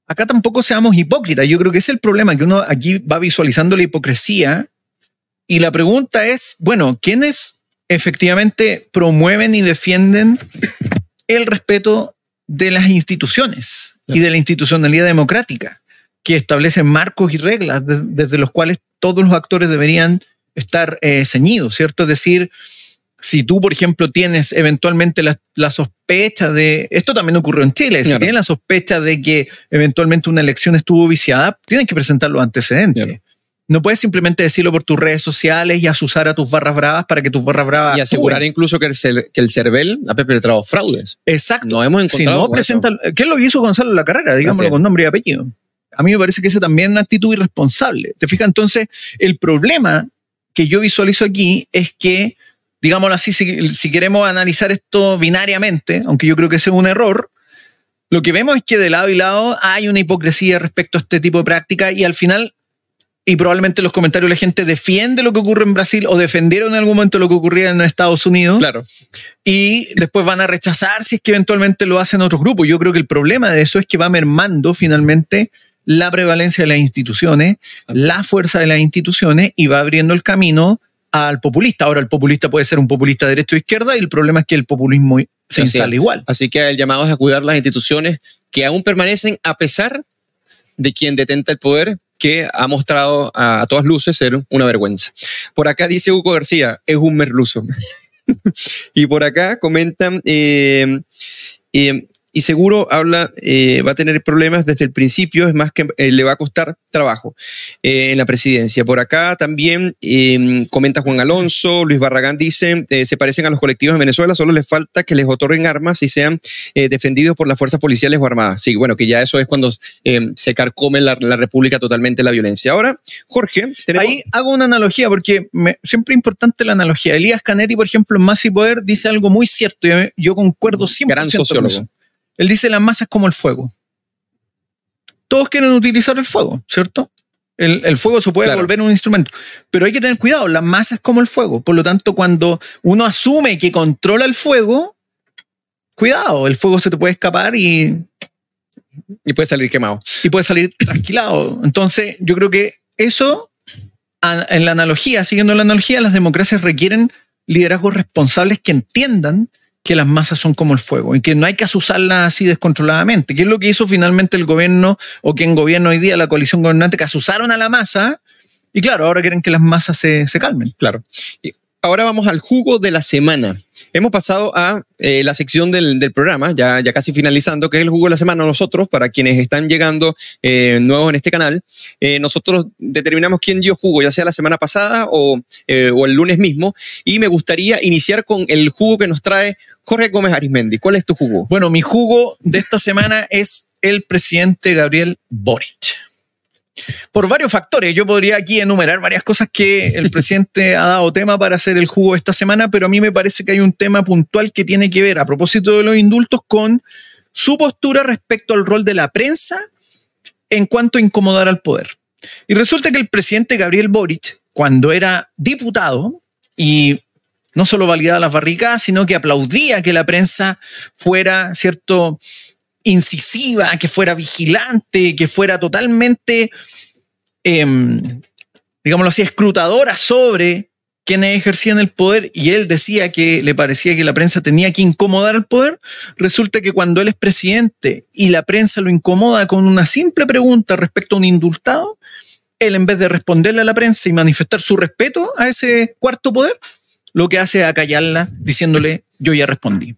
acá tampoco seamos hipócritas. Yo creo que es el problema, que uno aquí va visualizando la hipocresía y la pregunta es, bueno, ¿quiénes efectivamente promueven y defienden el respeto de las instituciones y de la institucionalidad democrática? Que establecen marcos y reglas desde los cuales todos los actores deberían estar eh, ceñidos, ¿cierto? Es decir, si tú, por ejemplo, tienes eventualmente la, sospecha de, esto también ocurrió en Chile, si tienes la sospecha de que eventualmente una elección estuvo viciada, tienes que presentar los antecedentes. No puedes simplemente decirlo por tus redes sociales y asusar a tus barras bravas para que tus barras bravas. Y asegurar incluso que el, que el CERVEL ha perpetrado fraudes. Exacto. No hemos encontrado. Si no presenta, ¿Qué es lo que hizo Gonzalo en la carrera? Digámoslo con nombre y apellido. A mí me parece que eso también es una actitud irresponsable. ¿Te fijas? Entonces, el problema que yo visualizo aquí es que, digámoslo así, si, queremos analizar esto binariamente, aunque yo creo que ese es un error, lo que vemos es que de lado y lado hay una hipocresía respecto a este tipo de práctica y al final, y probablemente en los comentarios la gente defiende lo que ocurre en Brasil o defendieron en algún momento lo que ocurría en Estados Unidos. Claro. Y después van a rechazar si es que eventualmente lo hacen otros grupos. Yo creo que el problema de eso es que va mermando finalmente la prevalencia de las instituciones, la fuerza de las instituciones y va abriendo el camino al populista. Ahora, el populista puede ser un populista de derecha o izquierda y el problema es que el populismo se instala igual. Así que el llamado es a cuidar las instituciones que aún permanecen a pesar de quien detenta el poder, que ha mostrado a, todas luces ser una vergüenza. Por acá dice Hugo García, es un merluzo. (laughs) y por acá comentan, eh, eh, y seguro habla, eh, va a tener problemas desde el principio, es más que eh, le va a costar trabajo eh, en la presidencia. Por acá también em, comenta Juan Alonso, Luis Barragán dice, se parecen a los colectivos en Venezuela, solo les falta que les otorguen armas y sean defendidos por las fuerzas policiales o armadas. Sí, bueno, que ya eso es cuando em, se carcome la, la, República totalmente la violencia. Ahora, Jorge, ahí hago una analogía porque me, siempre es importante la analogía. Elías Canetti, por ejemplo, en Más y Poder dice algo muy cierto, yo, yo concuerdo siempre. Gran sociólogo. Él dice las masas como el fuego. Todos quieren utilizar el fuego, ¿cierto? El, fuego se puede volver un instrumento, pero hay que tener cuidado, las masas como el fuego. Por lo tanto, cuando uno asume que controla el fuego, cuidado, el fuego se te puede escapar y... Y puede salir quemado. Y puede salir tranquilado. Entonces, yo creo que eso, en la analogía, siguiendo la analogía, las democracias requieren liderazgos responsables que entiendan que las masas son como el fuego y que no hay que asusarlas así descontroladamente, que es lo que hizo finalmente el gobierno o quien gobierna hoy día, la coalición gobernante, que asusaron a la masa y claro, ahora quieren que las masas se, se calmen. Claro ahora vamos al jugo de la semana. Hemos pasado a eh, la sección del, programa, ya, casi finalizando, que es el jugo de la semana. Nosotros, para quienes están llegando eh, nuevos en este canal, eh, nosotros determinamos quién dio jugo, ya sea la semana pasada o, o, el lunes mismo. Y me gustaría iniciar con el jugo que nos trae Jorge Gómez Arismendi. ¿Cuál es tu jugo? Bueno, mi jugo de esta semana es el presidente Gabriel Boric. Por varios factores. Yo podría aquí enumerar varias cosas que el (laughs) presidente ha dado tema para hacer el jugo esta semana, pero a mí me parece que hay un tema puntual que tiene que ver, a propósito de los indultos, con su postura respecto al rol de la prensa en cuanto a incomodar al poder. Y resulta que el presidente Gabriel Boric, cuando era diputado y no solo validaba las barricadas, sino que aplaudía que la prensa fuera, ¿cierto?, incisiva, que fuera vigilante, que fuera totalmente, em, digámoslo así, escrutadora sobre quienes ejercían el poder y él decía que le parecía que la prensa tenía que incomodar al poder, resulta que cuando él es presidente y la prensa lo incomoda con una simple pregunta respecto a un indultado, él en vez de responderle a la prensa y manifestar su respeto a ese cuarto poder, lo que hace es acallarla diciéndole yo ya respondí.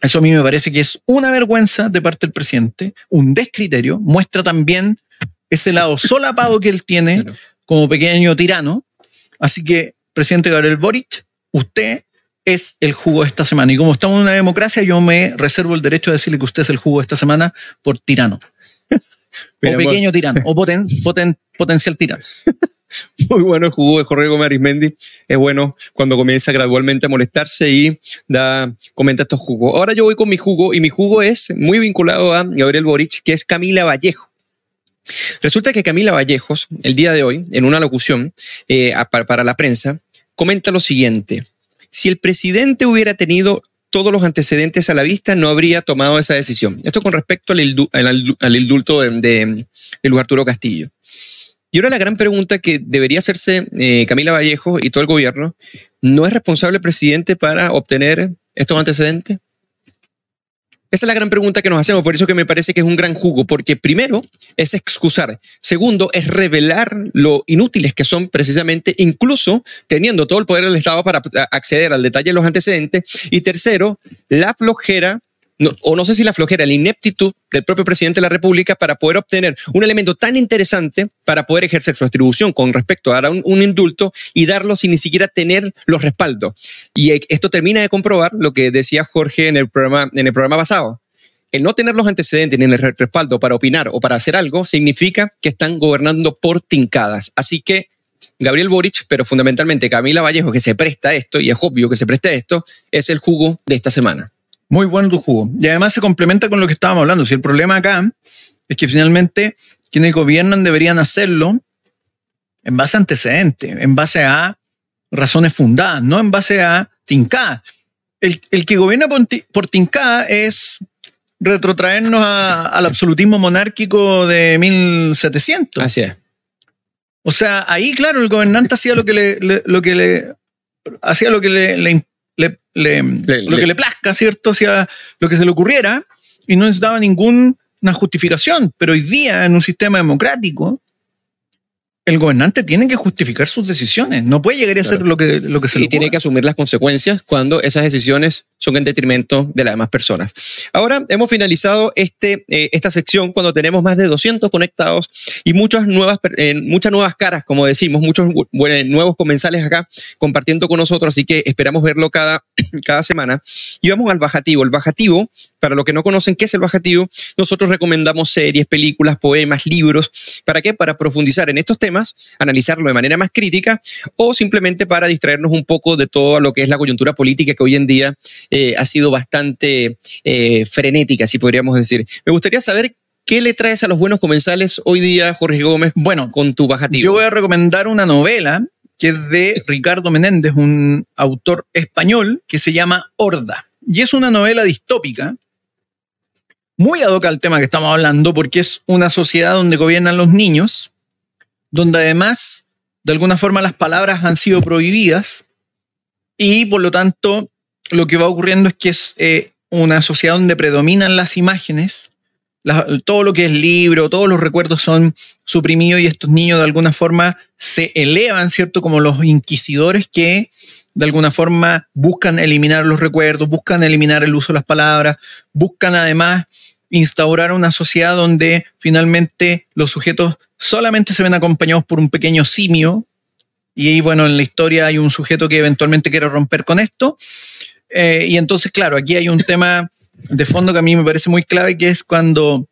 Eso a mí me parece que es una vergüenza de parte del presidente, un descriterio, muestra también ese lado solapado que él tiene como pequeño tirano. Así que, presidente Gabriel Boric, usted es el jugo de esta semana. Y como estamos en una democracia, yo me reservo el derecho de decirle que usted es el jugo de esta semana por tirano. (laughs) o pequeño tirano, o potencial tirano. (laughs) Muy bueno el jugo de Jorge Gómez Arismendi. Es bueno cuando comienza gradualmente a molestarse y da, comenta estos jugos. Ahora yo voy con mi jugo y mi jugo es muy vinculado a Gabriel Boric, que es Camila Vallejo. Resulta que Camila Vallejos, el día de hoy, en una locución eh, para, la prensa, comenta lo siguiente. Si el presidente hubiera tenido todos los antecedentes a la vista, no habría tomado esa decisión. Esto con respecto al, indulto de, de Luis Arturo Castillo. Y ahora la gran pregunta que debería hacerse eh, Camila Vallejo y todo el gobierno, ¿no es responsable el presidente para obtener estos antecedentes? Esa es la gran pregunta que nos hacemos, por eso que me parece que es un gran jugo, porque primero es excusar, segundo es revelar lo inútiles que son precisamente, incluso teniendo todo el poder del Estado para acceder al detalle de los antecedentes, y tercero, la flojera o no sé si la flojera, la ineptitud del propio presidente de la República para poder obtener un elemento tan interesante para poder ejercer su distribución con respecto a dar un, indulto y darlo sin ni siquiera tener los respaldos. Y esto termina de comprobar lo que decía Jorge en el programa, en el programa pasado. El no tener los antecedentes ni el respaldo para opinar o para hacer algo significa que están gobernando por tincadas. Así que Gabriel Boric, pero fundamentalmente Camila Vallejo, que se presta a esto, y es obvio que se presta a esto, es el jugo de esta semana. Muy bueno tu jugo. Y además se complementa con lo que estábamos hablando. Si el problema acá es que finalmente quienes gobiernan deberían hacerlo en base a antecedentes, en base a razones fundadas, no en base a tincadas. El, que gobierna por, por tincada es retrotraernos al absolutismo monárquico de 1700. Así es. O sea, ahí, claro, el gobernante hacía lo que le, lo que le hacía lo que le, le, le, lo que le plazca, ¿cierto? Hacia lo que se le ocurriera y no necesitaba ninguna justificación. Pero hoy día, en un sistema democrático, el gobernante tiene que justificar sus decisiones. No puede llegar a hacer lo que, lo que se y tiene que asumir las consecuencias cuando esas decisiones son en detrimento de las demás personas. Ahora hemos finalizado este, eh, esta sección cuando tenemos más de 200 conectados y muchas nuevas, eh, muchas nuevas caras, como decimos, muchos nuevos comensales acá compartiendo con nosotros, así que esperamos verlo cada, (clears throat) cada semana. Y vamos al bajativo. El bajativo, para los que no conocen qué es el bajativo, nosotros recomendamos series, películas, poemas, libros. ¿Para qué? Para profundizar en estos temas, analizarlo de manera más crítica o simplemente para distraernos un poco de todo lo que es la coyuntura política que hoy en día eh, ha sido bastante eh, frenética, si podríamos decir. Me gustaría saber ¿Qué le traes a los buenos comensales hoy día, Jorge Gómez? Bueno, con tu bajativo. Yo voy a recomendar una novela que es de Ricardo Menéndez, un autor español que se llama Horda. Y es una novela distópica, muy ad hoc al tema que estamos hablando, porque es una sociedad donde gobiernan los niños, donde además, de alguna forma, las palabras han sido prohibidas y por lo tanto lo que va ocurriendo es que es eh, una sociedad donde predominan las imágenes, todo lo que es libro, todos los recuerdos son suprimidos y estos niños de alguna forma se elevan, ¿cierto? Como los inquisidores que de alguna forma buscan eliminar los recuerdos, buscan eliminar el uso de las palabras, buscan además instaurar una sociedad donde finalmente los sujetos solamente se ven acompañados por un pequeño simio. Y bueno, en la historia hay un sujeto que eventualmente quiere romper con esto. Eh, y entonces, claro, aquí hay un tema de fondo que a mí me parece muy clave, que es cuando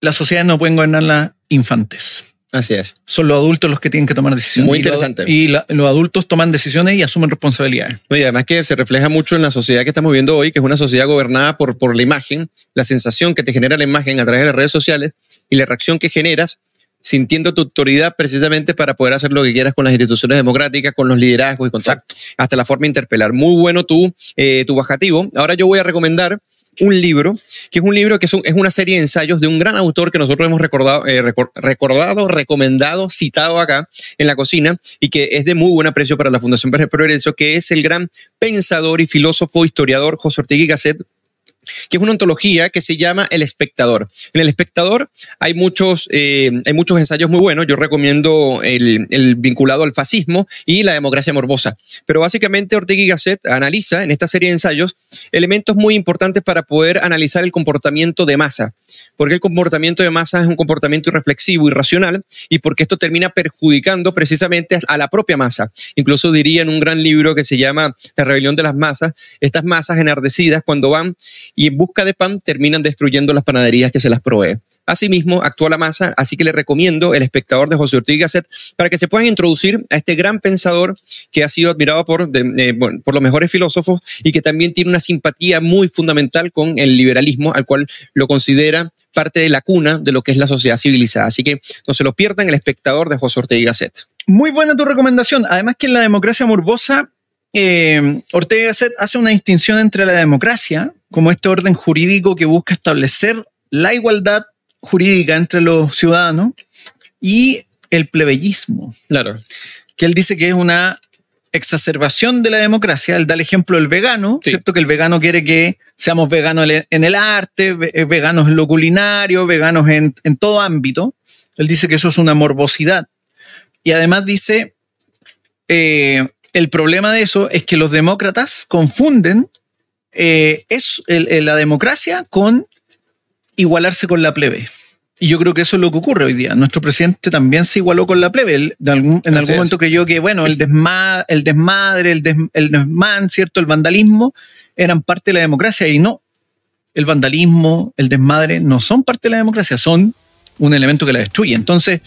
las sociedades no pueden gobernarlas infantes. Así es. Son los adultos los que tienen que tomar decisiones. Muy Y interesante. Y, la- los adultos toman decisiones y asumen responsabilidades. Y además que se refleja mucho en la sociedad que estamos viendo hoy, que es una sociedad gobernada por, por la imagen, la sensación que te genera la imagen a través de las redes sociales y la reacción que generas sintiendo tu autoridad precisamente para poder hacer lo que quieras con las instituciones democráticas, con los liderazgos y con todo. hasta la forma de interpelar. Muy bueno tu, eh, tu bajativo. Ahora yo voy a recomendar un libro, que es un libro que es, un- es una serie de ensayos de un gran autor que nosotros hemos recordado, eh, recor- recordado, recomendado, citado acá en la cocina y que es de muy buen aprecio para la Fundación Progreso, que es el gran pensador y filósofo, historiador José Ortega y Gasset, que es una ontología que se llama El Espectador. En El Espectador hay muchos, eh, hay muchos ensayos muy buenos. Yo recomiendo el, el vinculado al fascismo y la democracia morbosa. Pero básicamente Ortega y Gasset analiza en esta serie de ensayos elementos muy importantes para poder analizar el comportamiento de masa. Porque el comportamiento de masa es un comportamiento irreflexivo, irracional, y porque esto termina perjudicando precisamente a la propia masa. Incluso diría en un gran libro que se llama La rebelión de las masas, estas masas enardecidas cuando van y en busca de pan terminan destruyendo las panaderías que se las provee. Asimismo, actúa la masa, así que le recomiendo El espectador de José y Gasset para que se puedan introducir a este gran pensador que ha sido admirado por, eh, por los mejores filósofos y que también tiene una simpatía muy fundamental con el liberalismo, al cual lo considera parte de la cuna de lo que es la sociedad civilizada. Así que no se lo pierdan, El espectador de José Ortega Gasset. Muy buena tu recomendación. Además que en la democracia morbosa, eh, Ortega Gasset hace una distinción entre la democracia, como este orden jurídico que busca establecer la igualdad jurídica entre los ciudadanos, y el plebeyismo, Claro. que él dice que es una exacerbación de la democracia. Él da el ejemplo del vegano, Sí. ¿cierto? Que el vegano quiere que seamos veganos en- el arte, eh, veganos en lo culinario, veganos en, en todo ámbito. Él dice que eso es una morbosidad. Y además dice, eh, el problema de eso es que los demócratas confunden eh, es el- el- la democracia con igualarse con la plebe. Y yo creo que eso es lo que ocurre hoy día. Nuestro presidente también se igualó con la plebe. Él de algún- en Así algún es. momento creyó que, bueno, el, desma- el desmadre, el, des- el desmán, ¿cierto? El vandalismo eran parte de la democracia y no. El vandalismo, el desmadre no son parte de la democracia, son un elemento que la destruye. Entonces,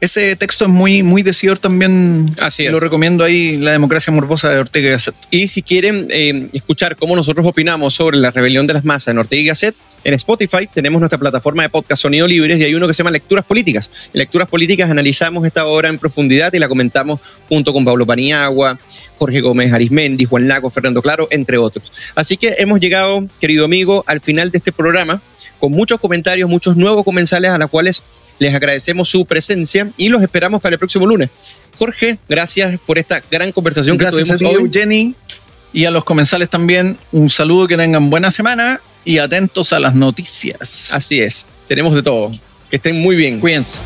ese texto es muy, muy decidor también. Así es. Lo recomiendo ahí, La democracia morbosa de Ortega y Gasset. Y si quieren eh, escuchar cómo nosotros opinamos sobre la rebelión de las masas en Ortega y Gasset, en Spotify tenemos nuestra plataforma de podcast Sonido Libres y hay uno que se llama Lecturas Políticas. En Lecturas Políticas analizamos esta obra en profundidad y la comentamos junto con Pablo Paniagua, Jorge Gómez Arismendi, Juan Lago, Fernando Claro, entre otros. Así que hemos llegado, querido amigo, al final de este programa con muchos comentarios, muchos nuevos comensales a los cuales les agradecemos su presencia y los esperamos para el próximo lunes. Jorge, gracias por esta gran conversación Gracias que a ti, tuvimos hoy. Jenny. Y a los comensales también, un saludo, que tengan buena semana y atentos a las noticias. Así es, tenemos de todo. Que estén muy bien. Cuídense.